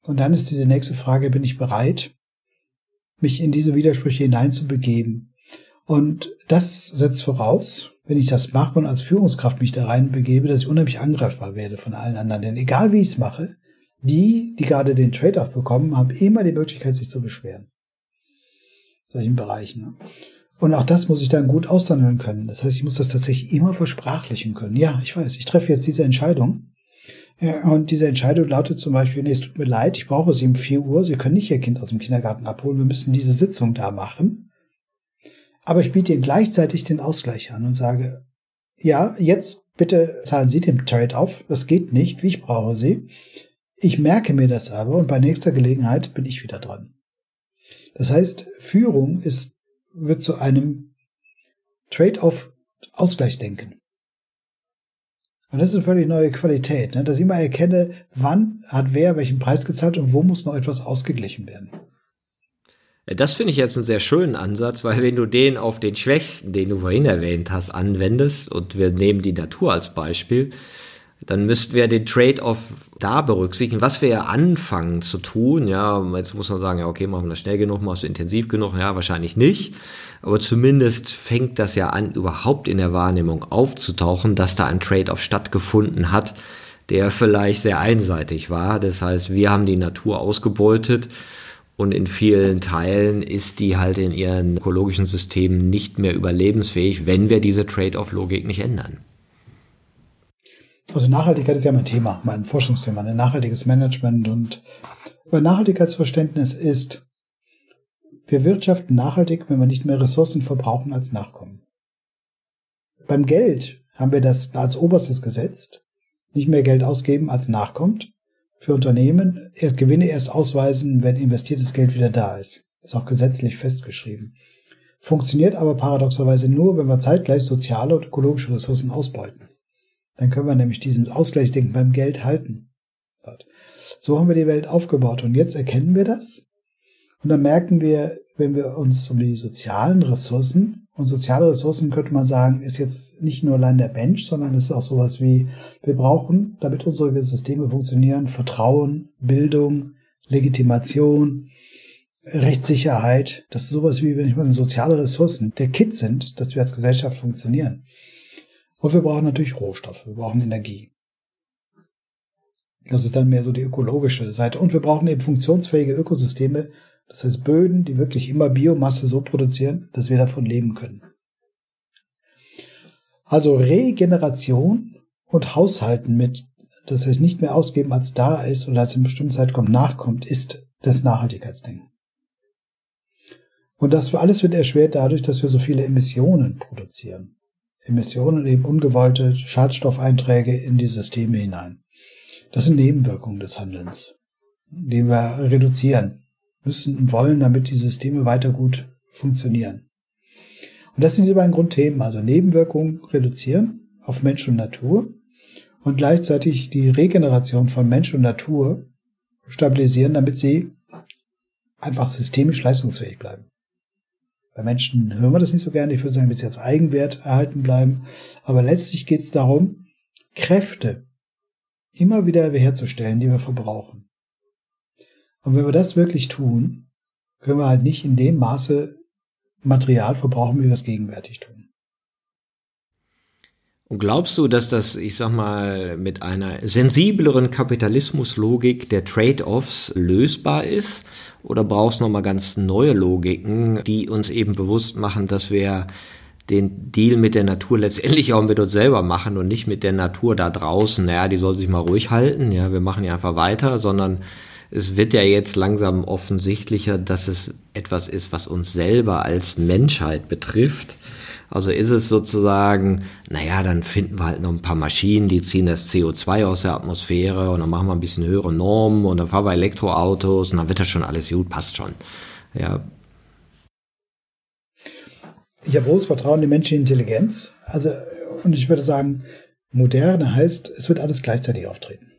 Und dann ist diese nächste Frage, bin ich bereit, mich in diese Widersprüche hineinzubegeben? Und das setzt voraus, wenn ich das mache und als Führungskraft mich da rein begebe, dass ich unheimlich angreifbar werde von allen anderen. Denn egal wie ich es mache, die, die gerade den Trade-off bekommen, haben immer die Möglichkeit, sich zu beschweren. In solchen Bereichen. Ne? Und auch das muss ich dann gut aushandeln können. Das heißt, ich muss das tatsächlich immer versprachlichen können. Ja, ich weiß, ich treffe jetzt diese Entscheidung. Und diese Entscheidung lautet zum Beispiel, nee, es tut mir leid, ich brauche Sie um 4 Uhr, Sie können nicht Ihr Kind aus dem Kindergarten abholen, wir müssen diese Sitzung da machen. Aber ich biete Ihnen gleichzeitig den Ausgleich an und sage, ja, jetzt bitte zahlen Sie den Trade auf, das geht nicht, wie ich brauche Sie. Ich merke mir das aber und bei nächster Gelegenheit bin ich wieder dran. Das heißt, Führung ist, wird zu einem Trade-off-Ausgleichsdenken. Und das ist eine völlig neue Qualität, ne? dass ich immer erkenne, wann hat wer welchen Preis gezahlt und wo muss noch etwas ausgeglichen werden. Das finde ich jetzt einen sehr schönen Ansatz, weil wenn du den auf den Schwächsten, den du vorhin erwähnt hast, anwendest und wir nehmen die Natur als Beispiel, dann müssten wir den Trade-off da berücksichtigen, was wir ja anfangen zu tun. Ja, jetzt muss man sagen, ja, okay, machen wir das schnell genug, machst du intensiv genug? Ja, wahrscheinlich nicht. Aber zumindest fängt das ja an, überhaupt in der Wahrnehmung aufzutauchen, dass da ein Trade-off stattgefunden hat, der vielleicht sehr einseitig war. Das heißt, wir haben die Natur ausgebeutet und in vielen Teilen ist die halt in ihren ökologischen Systemen nicht mehr überlebensfähig, wenn wir diese Trade-off-Logik nicht ändern. Also Nachhaltigkeit ist ja mein Thema, mein Forschungsthema, ein nachhaltiges Management. Und mein Nachhaltigkeitsverständnis ist, wir wirtschaften nachhaltig, wenn wir nicht mehr Ressourcen verbrauchen als Nachkommen. Beim Geld haben wir das als oberstes gesetzt, nicht mehr Geld ausgeben als nachkommt. Für Unternehmen Gewinne erst ausweisen, wenn investiertes Geld wieder da ist. Ist auch gesetzlich festgeschrieben. Funktioniert aber paradoxerweise nur, wenn wir zeitgleich soziale und ökologische Ressourcen ausbeuten. Dann können wir nämlich diesen Ausgleichsdenken beim Geld halten. So haben wir die Welt aufgebaut und jetzt erkennen wir das. Und dann merken wir, wenn wir uns um die sozialen Ressourcen, und soziale Ressourcen könnte man sagen, ist jetzt nicht nur allein der Bench, sondern ist auch sowas wie, wir brauchen, damit unsere Systeme funktionieren, Vertrauen, Bildung, Legitimation, Rechtssicherheit. Das ist sowas wie, wenn ich mal soziale Ressourcen der Kit sind, dass wir als Gesellschaft funktionieren. Und wir brauchen natürlich Rohstoffe, wir brauchen Energie. Das ist dann mehr so die ökologische Seite. Und wir brauchen eben funktionsfähige Ökosysteme, das heißt Böden, die wirklich immer Biomasse so produzieren, dass wir davon leben können. Also Regeneration und Haushalten mit, das heißt nicht mehr ausgeben, als da ist oder als in bestimmten Zeitraum nachkommt, ist das Nachhaltigkeitsdenken. Und das alles wird erschwert dadurch, dass wir so viele Emissionen produzieren. Emissionen, eben ungewollte Schadstoffeinträge in die Systeme hinein. Das sind Nebenwirkungen des Handelns, die wir reduzieren müssen und wollen, damit die Systeme weiter gut funktionieren. Und das sind diese beiden Grundthemen, also Nebenwirkungen reduzieren auf Mensch und Natur und gleichzeitig die Regeneration von Mensch und Natur stabilisieren, damit sie einfach systemisch leistungsfähig bleiben. Bei Menschen hören wir das nicht so gerne. Ich würde sagen, bis als Eigenwert erhalten bleiben. Aber letztlich geht es darum, Kräfte immer wieder herzustellen, die wir verbrauchen. Und wenn wir das wirklich tun, können wir halt nicht in dem Maße Material verbrauchen, wie wir es gegenwärtig tun. Glaubst du, dass das, ich sag mal, mit einer sensibleren Kapitalismuslogik der Trade-offs lösbar ist? Oder brauchst du nochmal ganz neue Logiken, die uns eben bewusst machen, dass wir den Deal mit der Natur letztendlich auch mit uns selber machen und nicht mit der Natur da draußen, ja, die soll sich mal ruhig halten, ja, wir machen ja einfach weiter, sondern es wird ja jetzt langsam offensichtlicher, dass es etwas ist, was uns selber als Menschheit betrifft also ist es sozusagen, naja, dann finden wir halt noch ein paar Maschinen, die ziehen das CO2 aus der Atmosphäre und dann machen wir ein bisschen höhere Normen und dann fahren wir Elektroautos und dann wird das schon alles gut, passt schon. Ja. Ich habe großes Vertrauen in die menschliche Intelligenz. Also, und ich würde sagen, moderne heißt, es wird alles gleichzeitig auftreten.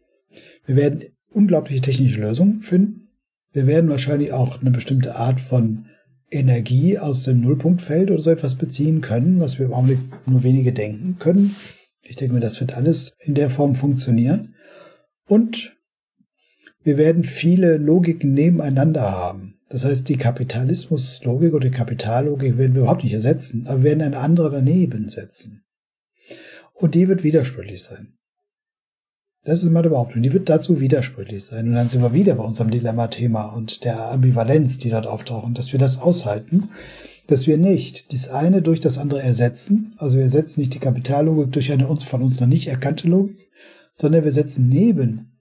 Wir werden unglaubliche technische Lösungen finden. Wir werden wahrscheinlich auch eine bestimmte Art von Energie aus dem Nullpunktfeld oder so etwas beziehen können, was wir im Augenblick nur wenige denken können. Ich denke mir, das wird alles in der Form funktionieren. Und wir werden viele Logiken nebeneinander haben. Das heißt, die Kapitalismuslogik oder die Kapitallogik werden wir überhaupt nicht ersetzen, aber wir werden eine andere daneben setzen. Und die wird widersprüchlich sein. Das ist meine Behauptung. Die wird dazu widersprüchlich sein. Und dann sind wir wieder bei unserem Dilemma-Thema und der Ambivalenz, die dort auftauchen, dass wir das aushalten, dass wir nicht das eine durch das andere ersetzen. Also wir ersetzen nicht die Kapitallogik durch eine uns von uns noch nicht erkannte Logik, sondern wir setzen neben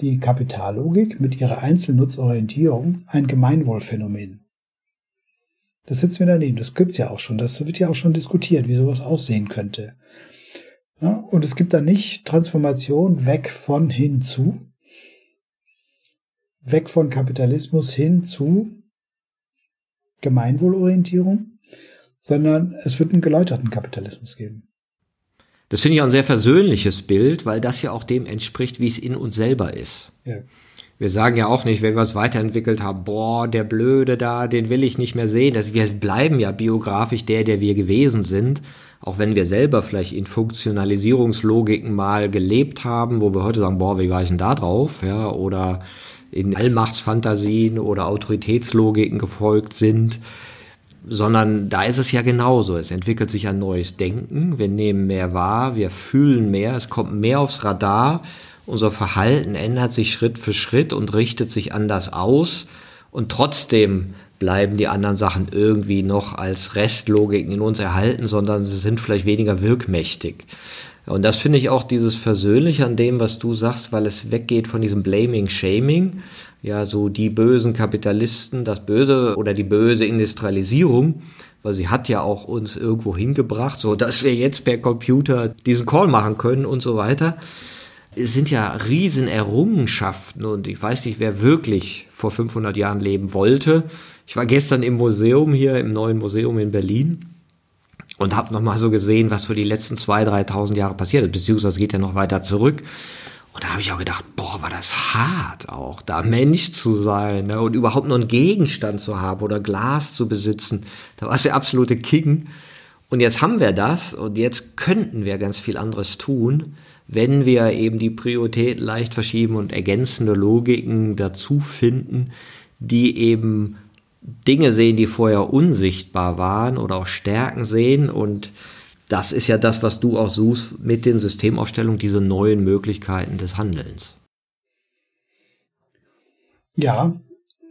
die Kapitallogik mit ihrer Einzelnutzorientierung ein Gemeinwohlphänomen. Das setzen wir daneben. Das gibt's ja auch schon. Das wird ja auch schon diskutiert, wie sowas aussehen könnte. Ja, und es gibt da nicht Transformation weg von hin zu, weg von Kapitalismus hin zu Gemeinwohlorientierung, sondern es wird einen geläuterten Kapitalismus geben. Das finde ich auch ein sehr versöhnliches Bild, weil das ja auch dem entspricht, wie es in uns selber ist. Ja. Wir sagen ja auch nicht, wenn wir es weiterentwickelt haben, boah, der Blöde da, den will ich nicht mehr sehen. Das, wir bleiben ja biografisch der, der wir gewesen sind. Auch wenn wir selber vielleicht in Funktionalisierungslogiken mal gelebt haben, wo wir heute sagen, boah, wie war ich denn da drauf, ja, oder in Allmachtsfantasien oder Autoritätslogiken gefolgt sind, sondern da ist es ja genauso. Es entwickelt sich ein neues Denken, wir nehmen mehr wahr, wir fühlen mehr, es kommt mehr aufs Radar, unser Verhalten ändert sich Schritt für Schritt und richtet sich anders aus und trotzdem bleiben die anderen Sachen irgendwie noch als Restlogiken in uns erhalten, sondern sie sind vielleicht weniger wirkmächtig. Und das finde ich auch dieses Versöhnliche an dem, was du sagst, weil es weggeht von diesem Blaming, Shaming. Ja, so die bösen Kapitalisten, das Böse oder die böse Industrialisierung, weil sie hat ja auch uns irgendwo hingebracht, so dass wir jetzt per Computer diesen Call machen können und so weiter. Es sind ja Riesenerrungenschaften und ich weiß nicht, wer wirklich vor 500 Jahren leben wollte ich war gestern im Museum hier, im neuen Museum in Berlin und habe nochmal so gesehen, was für die letzten 2.000, 3.000 Jahre passiert ist, beziehungsweise geht ja noch weiter zurück. Und da habe ich auch gedacht, boah, war das hart auch, da Mensch zu sein ne, und überhaupt nur einen Gegenstand zu haben oder Glas zu besitzen. Da war es der absolute King. Und jetzt haben wir das und jetzt könnten wir ganz viel anderes tun, wenn wir eben die Priorität leicht verschieben und ergänzende Logiken dazu finden, die eben Dinge sehen, die vorher unsichtbar waren oder auch Stärken sehen. Und das ist ja das, was du auch suchst mit den Systemaufstellungen, diese neuen Möglichkeiten des Handelns. Ja,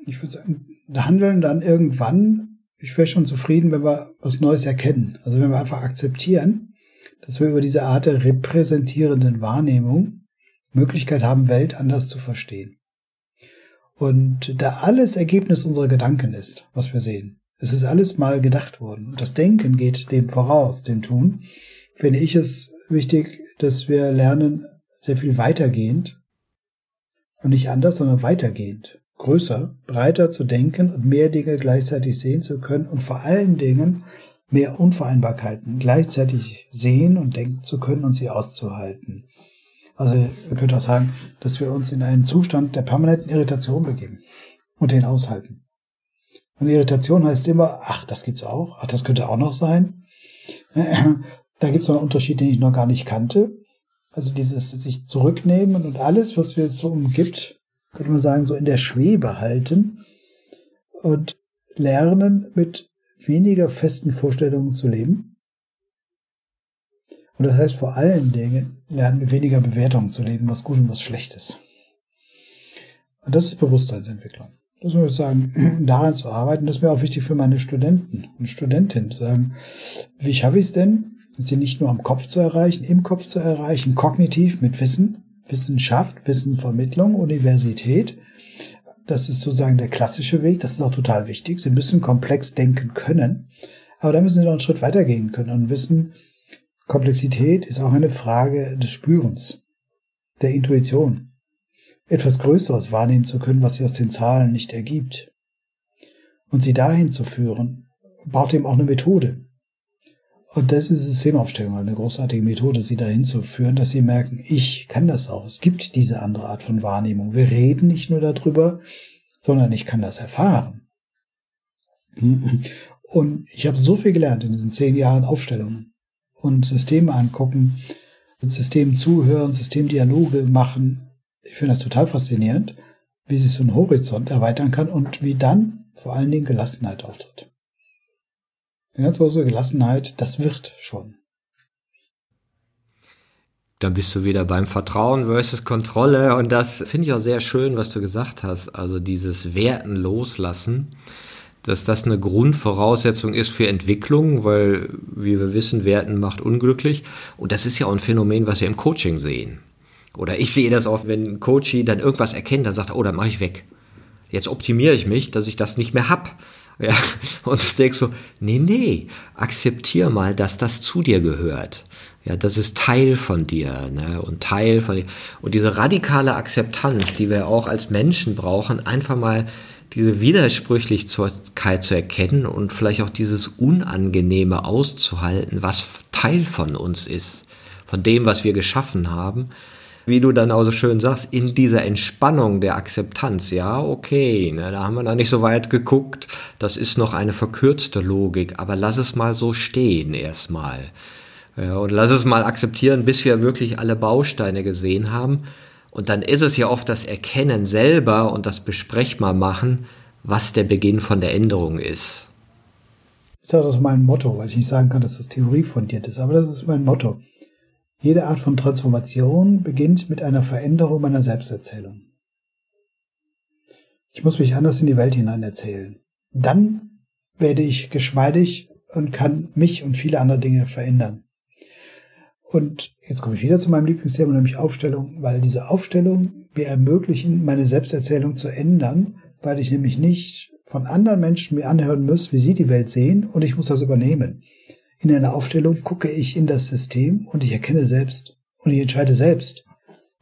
ich würde sagen, Handeln dann irgendwann, ich wäre schon zufrieden, wenn wir was Neues erkennen. Also wenn wir einfach akzeptieren, dass wir über diese Art der repräsentierenden Wahrnehmung Möglichkeit haben, Welt anders zu verstehen. Und da alles Ergebnis unserer Gedanken ist, was wir sehen. Es ist alles mal gedacht worden. Das Denken geht dem voraus, dem Tun. Finde ich es wichtig, dass wir lernen, sehr viel weitergehend und nicht anders, sondern weitergehend, größer, breiter zu denken und mehr Dinge gleichzeitig sehen zu können und vor allen Dingen mehr Unvereinbarkeiten gleichzeitig sehen und denken zu können und sie auszuhalten. Also ihr könnt auch sagen, dass wir uns in einen Zustand der permanenten Irritation begeben und den aushalten. Und Irritation heißt immer, ach, das gibt's auch, ach, das könnte auch noch sein. [CLEARS THROAT] Da gibt's noch einen Unterschied, den ich noch gar nicht kannte. Also dieses sich zurücknehmen und alles, was wir so umgibt, könnte man sagen, so in der Schwebe halten und lernen, mit weniger festen Vorstellungen zu leben. Und das heißt vor allen Dingen, lernen mit weniger Bewertungen zu leben, was gut und was schlecht ist. Und das ist Bewusstseinsentwicklung. Das muss ich sagen, [CLEARS THROAT] daran zu arbeiten, das ist mir auch wichtig für meine Studenten und Studentinnen zu sagen, wie schaffe ich es denn, sie nicht nur am Kopf zu erreichen, im Kopf zu erreichen, kognitiv mit Wissen, Wissenschaft, Wissenvermittlung, Universität. Das ist sozusagen der klassische Weg. Das ist auch total wichtig. Sie müssen komplex denken können. Aber da müssen Sie noch einen Schritt weitergehen können und wissen, Komplexität ist auch eine Frage des Spürens, der Intuition. Etwas Größeres wahrnehmen zu können, was sie aus den Zahlen nicht ergibt. Und sie dahin zu führen, braucht eben auch eine Methode. Und das ist Systemaufstellung, eine großartige Methode, sie dahin zu führen, dass sie merken, ich kann das auch. Es gibt diese andere Art von Wahrnehmung. Wir reden nicht nur darüber, sondern ich kann das erfahren. Und ich habe so viel gelernt in diesen zehn Jahren Aufstellungen und Systeme angucken, System zuhören, Systemdialoge machen. Ich finde das total faszinierend, wie sich so ein Horizont erweitern kann und wie dann vor allen Dingen Gelassenheit auftritt. Ganz große Gelassenheit, das wird schon. Dann bist du wieder beim Vertrauen versus Kontrolle und das finde ich auch sehr schön, was du gesagt hast. Also dieses Werten loslassen, dass das eine Grundvoraussetzung ist für Entwicklung, weil, wie wir wissen, Werten macht unglücklich. Und das ist ja auch ein Phänomen, was wir im Coaching sehen. Oder ich sehe das auch, wenn ein Coach dann irgendwas erkennt, dann sagt er, oh, dann mache ich weg. Jetzt optimiere ich mich, dass ich das nicht mehr hab. Ja, und du denkst so, nee, nee, akzeptier mal, dass das zu dir gehört. Ja, das ist Teil von dir, ne, und Teil von dir. Und diese radikale Akzeptanz, die wir auch als Menschen brauchen, einfach mal diese Widersprüchlichkeit zu erkennen und vielleicht auch dieses Unangenehme auszuhalten, was Teil von uns ist, von dem, was wir geschaffen haben wie du dann auch so schön sagst, in dieser Entspannung der Akzeptanz, ja, okay, ne, da haben wir noch nicht so weit geguckt, das ist noch eine verkürzte Logik, aber lass es mal so stehen erstmal. Ja, und lass es mal akzeptieren, bis wir wirklich alle Bausteine gesehen haben. Und dann ist es ja oft das Erkennen selber und das Besprechmal machen, was der Beginn von der Änderung ist. Das ist mein Motto, weil ich nicht sagen kann, dass das Theorie fundiert ist, aber das ist mein Motto. Jede Art von Transformation beginnt mit einer Veränderung meiner Selbsterzählung. Ich muss mich anders in die Welt hinein erzählen. Dann werde ich geschmeidig und kann mich und viele andere Dinge verändern. Und jetzt komme ich wieder zu meinem Lieblingsthema, nämlich Aufstellung, weil diese Aufstellung mir ermöglichen, meine Selbsterzählung zu ändern, weil ich nämlich nicht von anderen Menschen mir anhören muss, wie sie die Welt sehen und ich muss das übernehmen. In einer Aufstellung gucke ich in das System und ich erkenne selbst und ich entscheide selbst,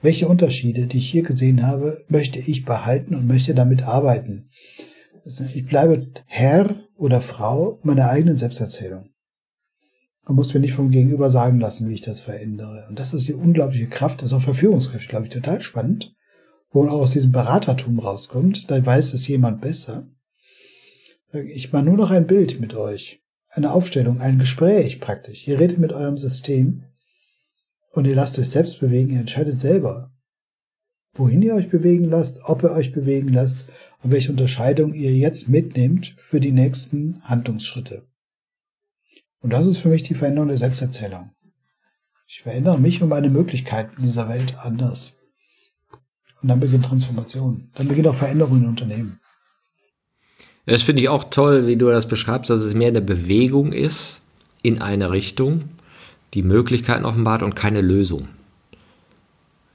welche Unterschiede, die ich hier gesehen habe, möchte ich behalten und möchte damit arbeiten. Ich bleibe Herr oder Frau meiner eigenen Selbsterzählung. Man muss mir nicht vom Gegenüber sagen lassen, wie ich das verändere. Und das ist die unglaubliche Kraft, das ist auch Verführungskraft, glaube ich, total spannend, wo man auch aus diesem Beratertum rauskommt. Da weiß es jemand besser. Ich mache nur noch ein Bild mit euch eine Aufstellung, ein Gespräch praktisch. Ihr redet mit eurem System und ihr lasst euch selbst bewegen, ihr entscheidet selber, wohin ihr euch bewegen lasst, ob ihr euch bewegen lasst und welche Unterscheidung ihr jetzt mitnehmt für die nächsten Handlungsschritte. Und das ist für mich die Veränderung der Selbsterzählung. Ich verändere mich und meine Möglichkeiten in dieser Welt anders. Und dann beginnt Transformation. Dann beginnt auch Veränderung in Unternehmen. Das finde ich auch toll, wie du das beschreibst, dass es mehr eine Bewegung ist in eine Richtung, die Möglichkeiten offenbart und keine Lösung.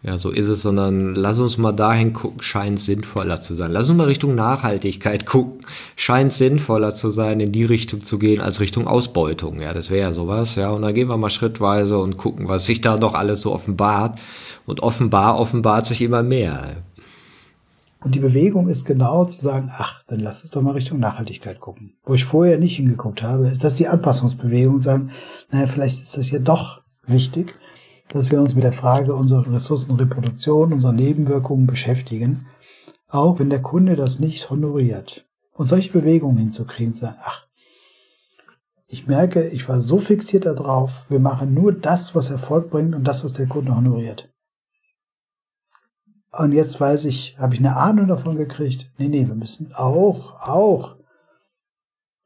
ja, so ist es, sondern lass uns mal dahin gucken, scheint sinnvoller zu sein. Lass uns mal Richtung Nachhaltigkeit gucken, scheint sinnvoller zu sein, in die Richtung zu gehen, als Richtung Ausbeutung. Ja, das wäre ja sowas, ja. Und dann gehen wir mal schrittweise und gucken, was sich da noch alles so offenbart. Und offenbar offenbart sich immer mehr. Und die Bewegung ist genau zu sagen, ach, dann lass uns doch mal Richtung Nachhaltigkeit gucken. Wo ich vorher nicht hingeguckt habe, ist das die Anpassungsbewegung, sagen, naja, vielleicht ist das ja doch wichtig, dass wir uns mit der Frage unserer Ressourcenreproduktion, unserer Nebenwirkungen beschäftigen, auch wenn der Kunde das nicht honoriert. Und solche Bewegungen hinzukriegen, zu sagen, ach, ich merke, ich war so fixiert darauf, wir machen nur das, was Erfolg bringt und das, was der Kunde honoriert. Und jetzt weiß ich, habe ich eine Ahnung davon gekriegt. Nee, nee, wir müssen auch, auch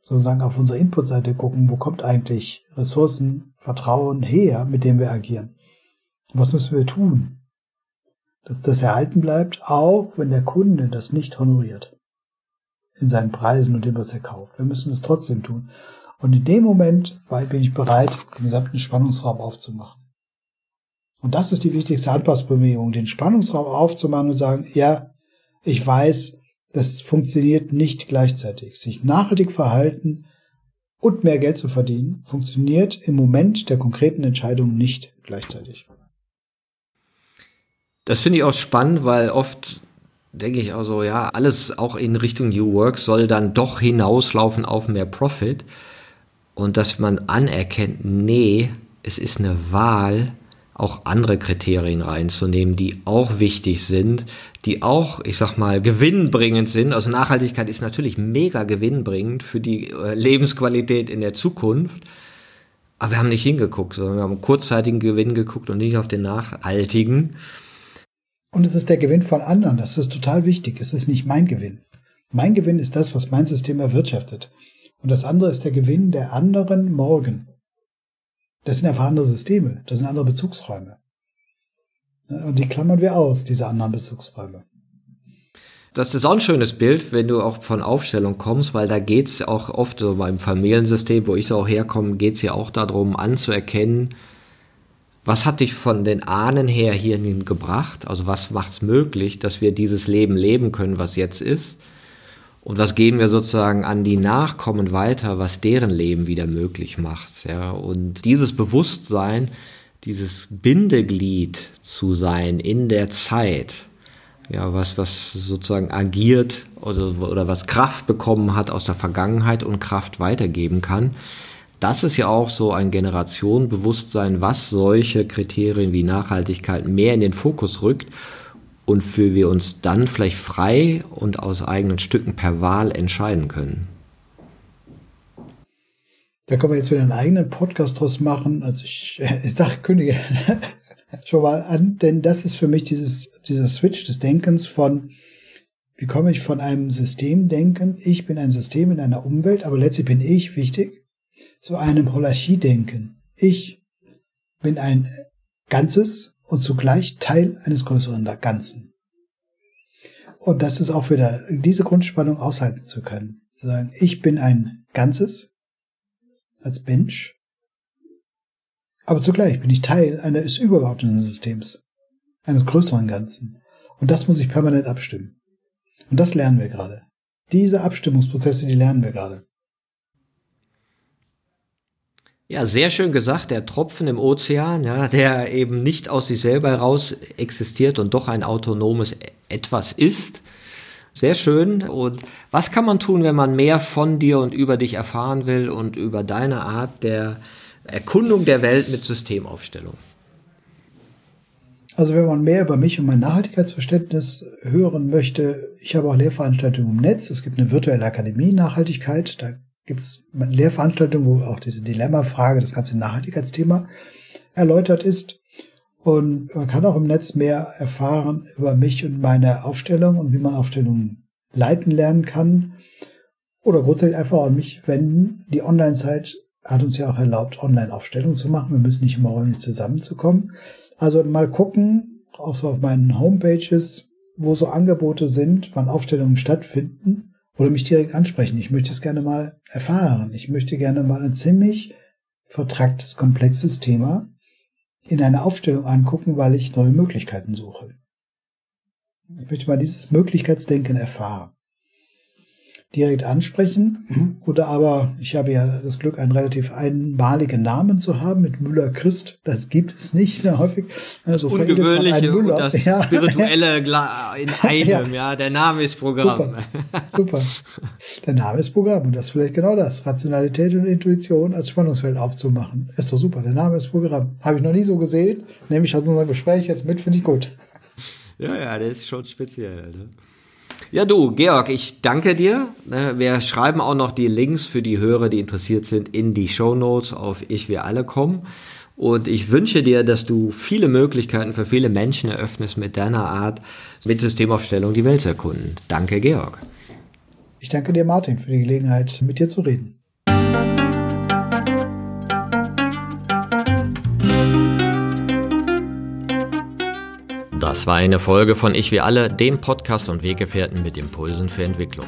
sozusagen auf unserer Inputseite gucken, wo kommt eigentlich Ressourcen, Vertrauen her, mit dem wir agieren. Und was müssen wir tun? Dass das erhalten bleibt, auch wenn der Kunde das nicht honoriert. In seinen Preisen und dem, was er kauft. Wir müssen es trotzdem tun. Und in dem Moment bin ich bereit, den gesamten Spannungsraum aufzumachen. Und das ist die wichtigste Anpassbewegung, den Spannungsraum aufzumachen und sagen, ja, ich weiß, das funktioniert nicht gleichzeitig. Sich nachhaltig verhalten und mehr Geld zu verdienen, funktioniert im Moment der konkreten Entscheidung nicht gleichzeitig. Das finde ich auch spannend, weil oft denke ich auch so, ja, alles auch in Richtung New Work soll dann doch hinauslaufen auf mehr Profit. Und dass man anerkennt, nee, es ist eine Wahl, auch andere Kriterien reinzunehmen, die auch wichtig sind, die auch, ich sag mal, gewinnbringend sind. Also Nachhaltigkeit ist natürlich mega gewinnbringend für die äh, Lebensqualität in der Zukunft. Aber wir haben nicht hingeguckt, sondern wir haben kurzzeitigen Gewinn geguckt und nicht auf den nachhaltigen. Und es ist der Gewinn von anderen. Das ist total wichtig. Es ist nicht mein Gewinn. Mein Gewinn ist das, was mein System erwirtschaftet. Und das andere ist der Gewinn der anderen morgen. Das sind einfach andere Systeme, das sind andere Bezugsräume. Und die klammern wir aus, diese anderen Bezugsräume. Das ist auch ein schönes Bild, wenn du auch von Aufstellung kommst, weil da geht es auch oft so beim Familiensystem, wo ich so auch herkomme, geht es ja auch darum, anzuerkennen, was hat dich von den Ahnen her hierhin gebracht? Also was macht es möglich, dass wir dieses Leben leben können, was jetzt ist? Und was geben wir sozusagen an die Nachkommen weiter, was deren Leben wieder möglich macht? Ja, und dieses Bewusstsein, dieses Bindeglied zu sein in der Zeit, ja, was, was sozusagen agiert oder, oder was Kraft bekommen hat aus der Vergangenheit und Kraft weitergeben kann. Das ist ja auch so ein Generationenbewusstsein, was solche Kriterien wie Nachhaltigkeit mehr in den Fokus rückt und für wir uns dann vielleicht frei und aus eigenen Stücken per Wahl entscheiden können. Da können wir jetzt wieder einen eigenen Podcast draus machen. Also ich, [LAUGHS] ich sage, kündige [LAUGHS] schon mal an, denn das ist für mich dieses, dieser Switch des Denkens von, wie komme ich von einem Systemdenken, ich bin ein System in einer Umwelt, aber letztlich bin ich wichtig, zu einem Holachie-Denken. Ich bin ein Ganzes und zugleich Teil eines größeren Ganzen. Und das ist auch wieder, diese Grundspannung aushalten zu können. Zu sagen, ich bin ein Ganzes als Mensch, aber zugleich bin ich Teil eines übergeordneten Systems, eines größeren Ganzen. Und das muss ich permanent abstimmen. Und das lernen wir gerade. Diese Abstimmungsprozesse, die lernen wir gerade. Ja, sehr schön gesagt, der Tropfen im Ozean, ja, der eben nicht aus sich selber heraus existiert und doch ein autonomes Etwas ist. Sehr schön. Und was kann man tun, wenn man mehr von dir und über dich erfahren will und über deine Art der Erkundung der Welt mit Systemaufstellung? Also wenn man mehr über mich und mein Nachhaltigkeitsverständnis hören möchte, ich habe auch Lehrveranstaltungen im Netz. Es gibt eine virtuelle Akademie Nachhaltigkeit. Da gibt es Lehrveranstaltungen, wo auch diese Dilemma-Frage, das ganze Nachhaltigkeitsthema erläutert ist. Und man kann auch im Netz mehr erfahren über mich und meine Aufstellung und wie man Aufstellungen leiten lernen kann. Oder grundsätzlich einfach an mich wenden. Die Online-Zeit hat uns ja auch erlaubt, Online-Aufstellungen zu machen. Wir müssen nicht immer räumlich zusammenzukommen. Also mal gucken, auch so auf meinen Homepages, wo so Angebote sind, wann Aufstellungen stattfinden oder mich direkt ansprechen. Ich möchte es gerne mal erfahren. Ich möchte gerne mal ein ziemlich vertracktes, komplexes Thema in einer Aufstellung angucken, weil ich neue Möglichkeiten suche. Ich möchte mal dieses Möglichkeitsdenken erfahren direkt ansprechen. Oder aber, ich habe ja das Glück, einen relativ einmaligen Namen zu haben mit Müller Christ. Das gibt es nicht ne, häufig. Also Ungewöhnliche und das ja. spirituelle in [LAUGHS] einem. Ja. ja. der Name ist Programm. Super. Super. Der Name ist Programm. Und das ist vielleicht genau das. Rationalität und Intuition als Spannungsfeld aufzumachen. Ist doch super. Der Name ist Programm. Habe ich noch nie so gesehen. Nehme ich aus unserem Gespräch jetzt mit, finde ich gut. Ja, ja, der ist schon speziell. Ne? Ja, du, Georg, ich danke dir. Ne, wir schreiben auch noch die Links für die Hörer, die interessiert sind, in die Show Notes auf Ich Wir Alle kommen. Und ich wünsche dir, dass du viele Möglichkeiten für viele Menschen eröffnest mit deiner Art, mit Systemaufstellung die Welt zu erkunden. Danke, Georg. Ich danke dir, Martin, für die Gelegenheit, mit dir zu reden. Das war eine Folge von Ich wie alle, dem Podcast und Weggefährten mit Impulsen für Entwicklung.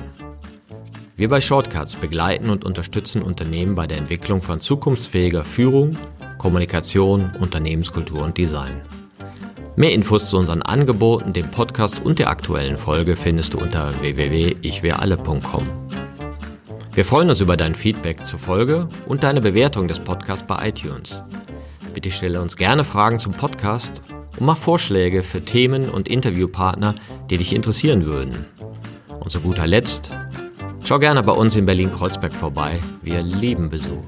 Wir bei Shortcuts begleiten und unterstützen Unternehmen bei der Entwicklung von zukunftsfähiger Führung, Kommunikation, Unternehmenskultur und Design. Mehr Infos zu unseren Angeboten, dem Podcast und der aktuellen Folge findest du unter www.ichwiralle.com. Wir freuen uns über dein Feedback zur Folge und deine Bewertung des Podcasts bei iTunes. Bitte stelle uns gerne Fragen zum Podcast und mach Vorschläge für Themen und Interviewpartner, die dich interessieren würden. Und zu guter Letzt, schau gerne bei uns in Berlin-Kreuzberg vorbei. Wir lieben Besuch.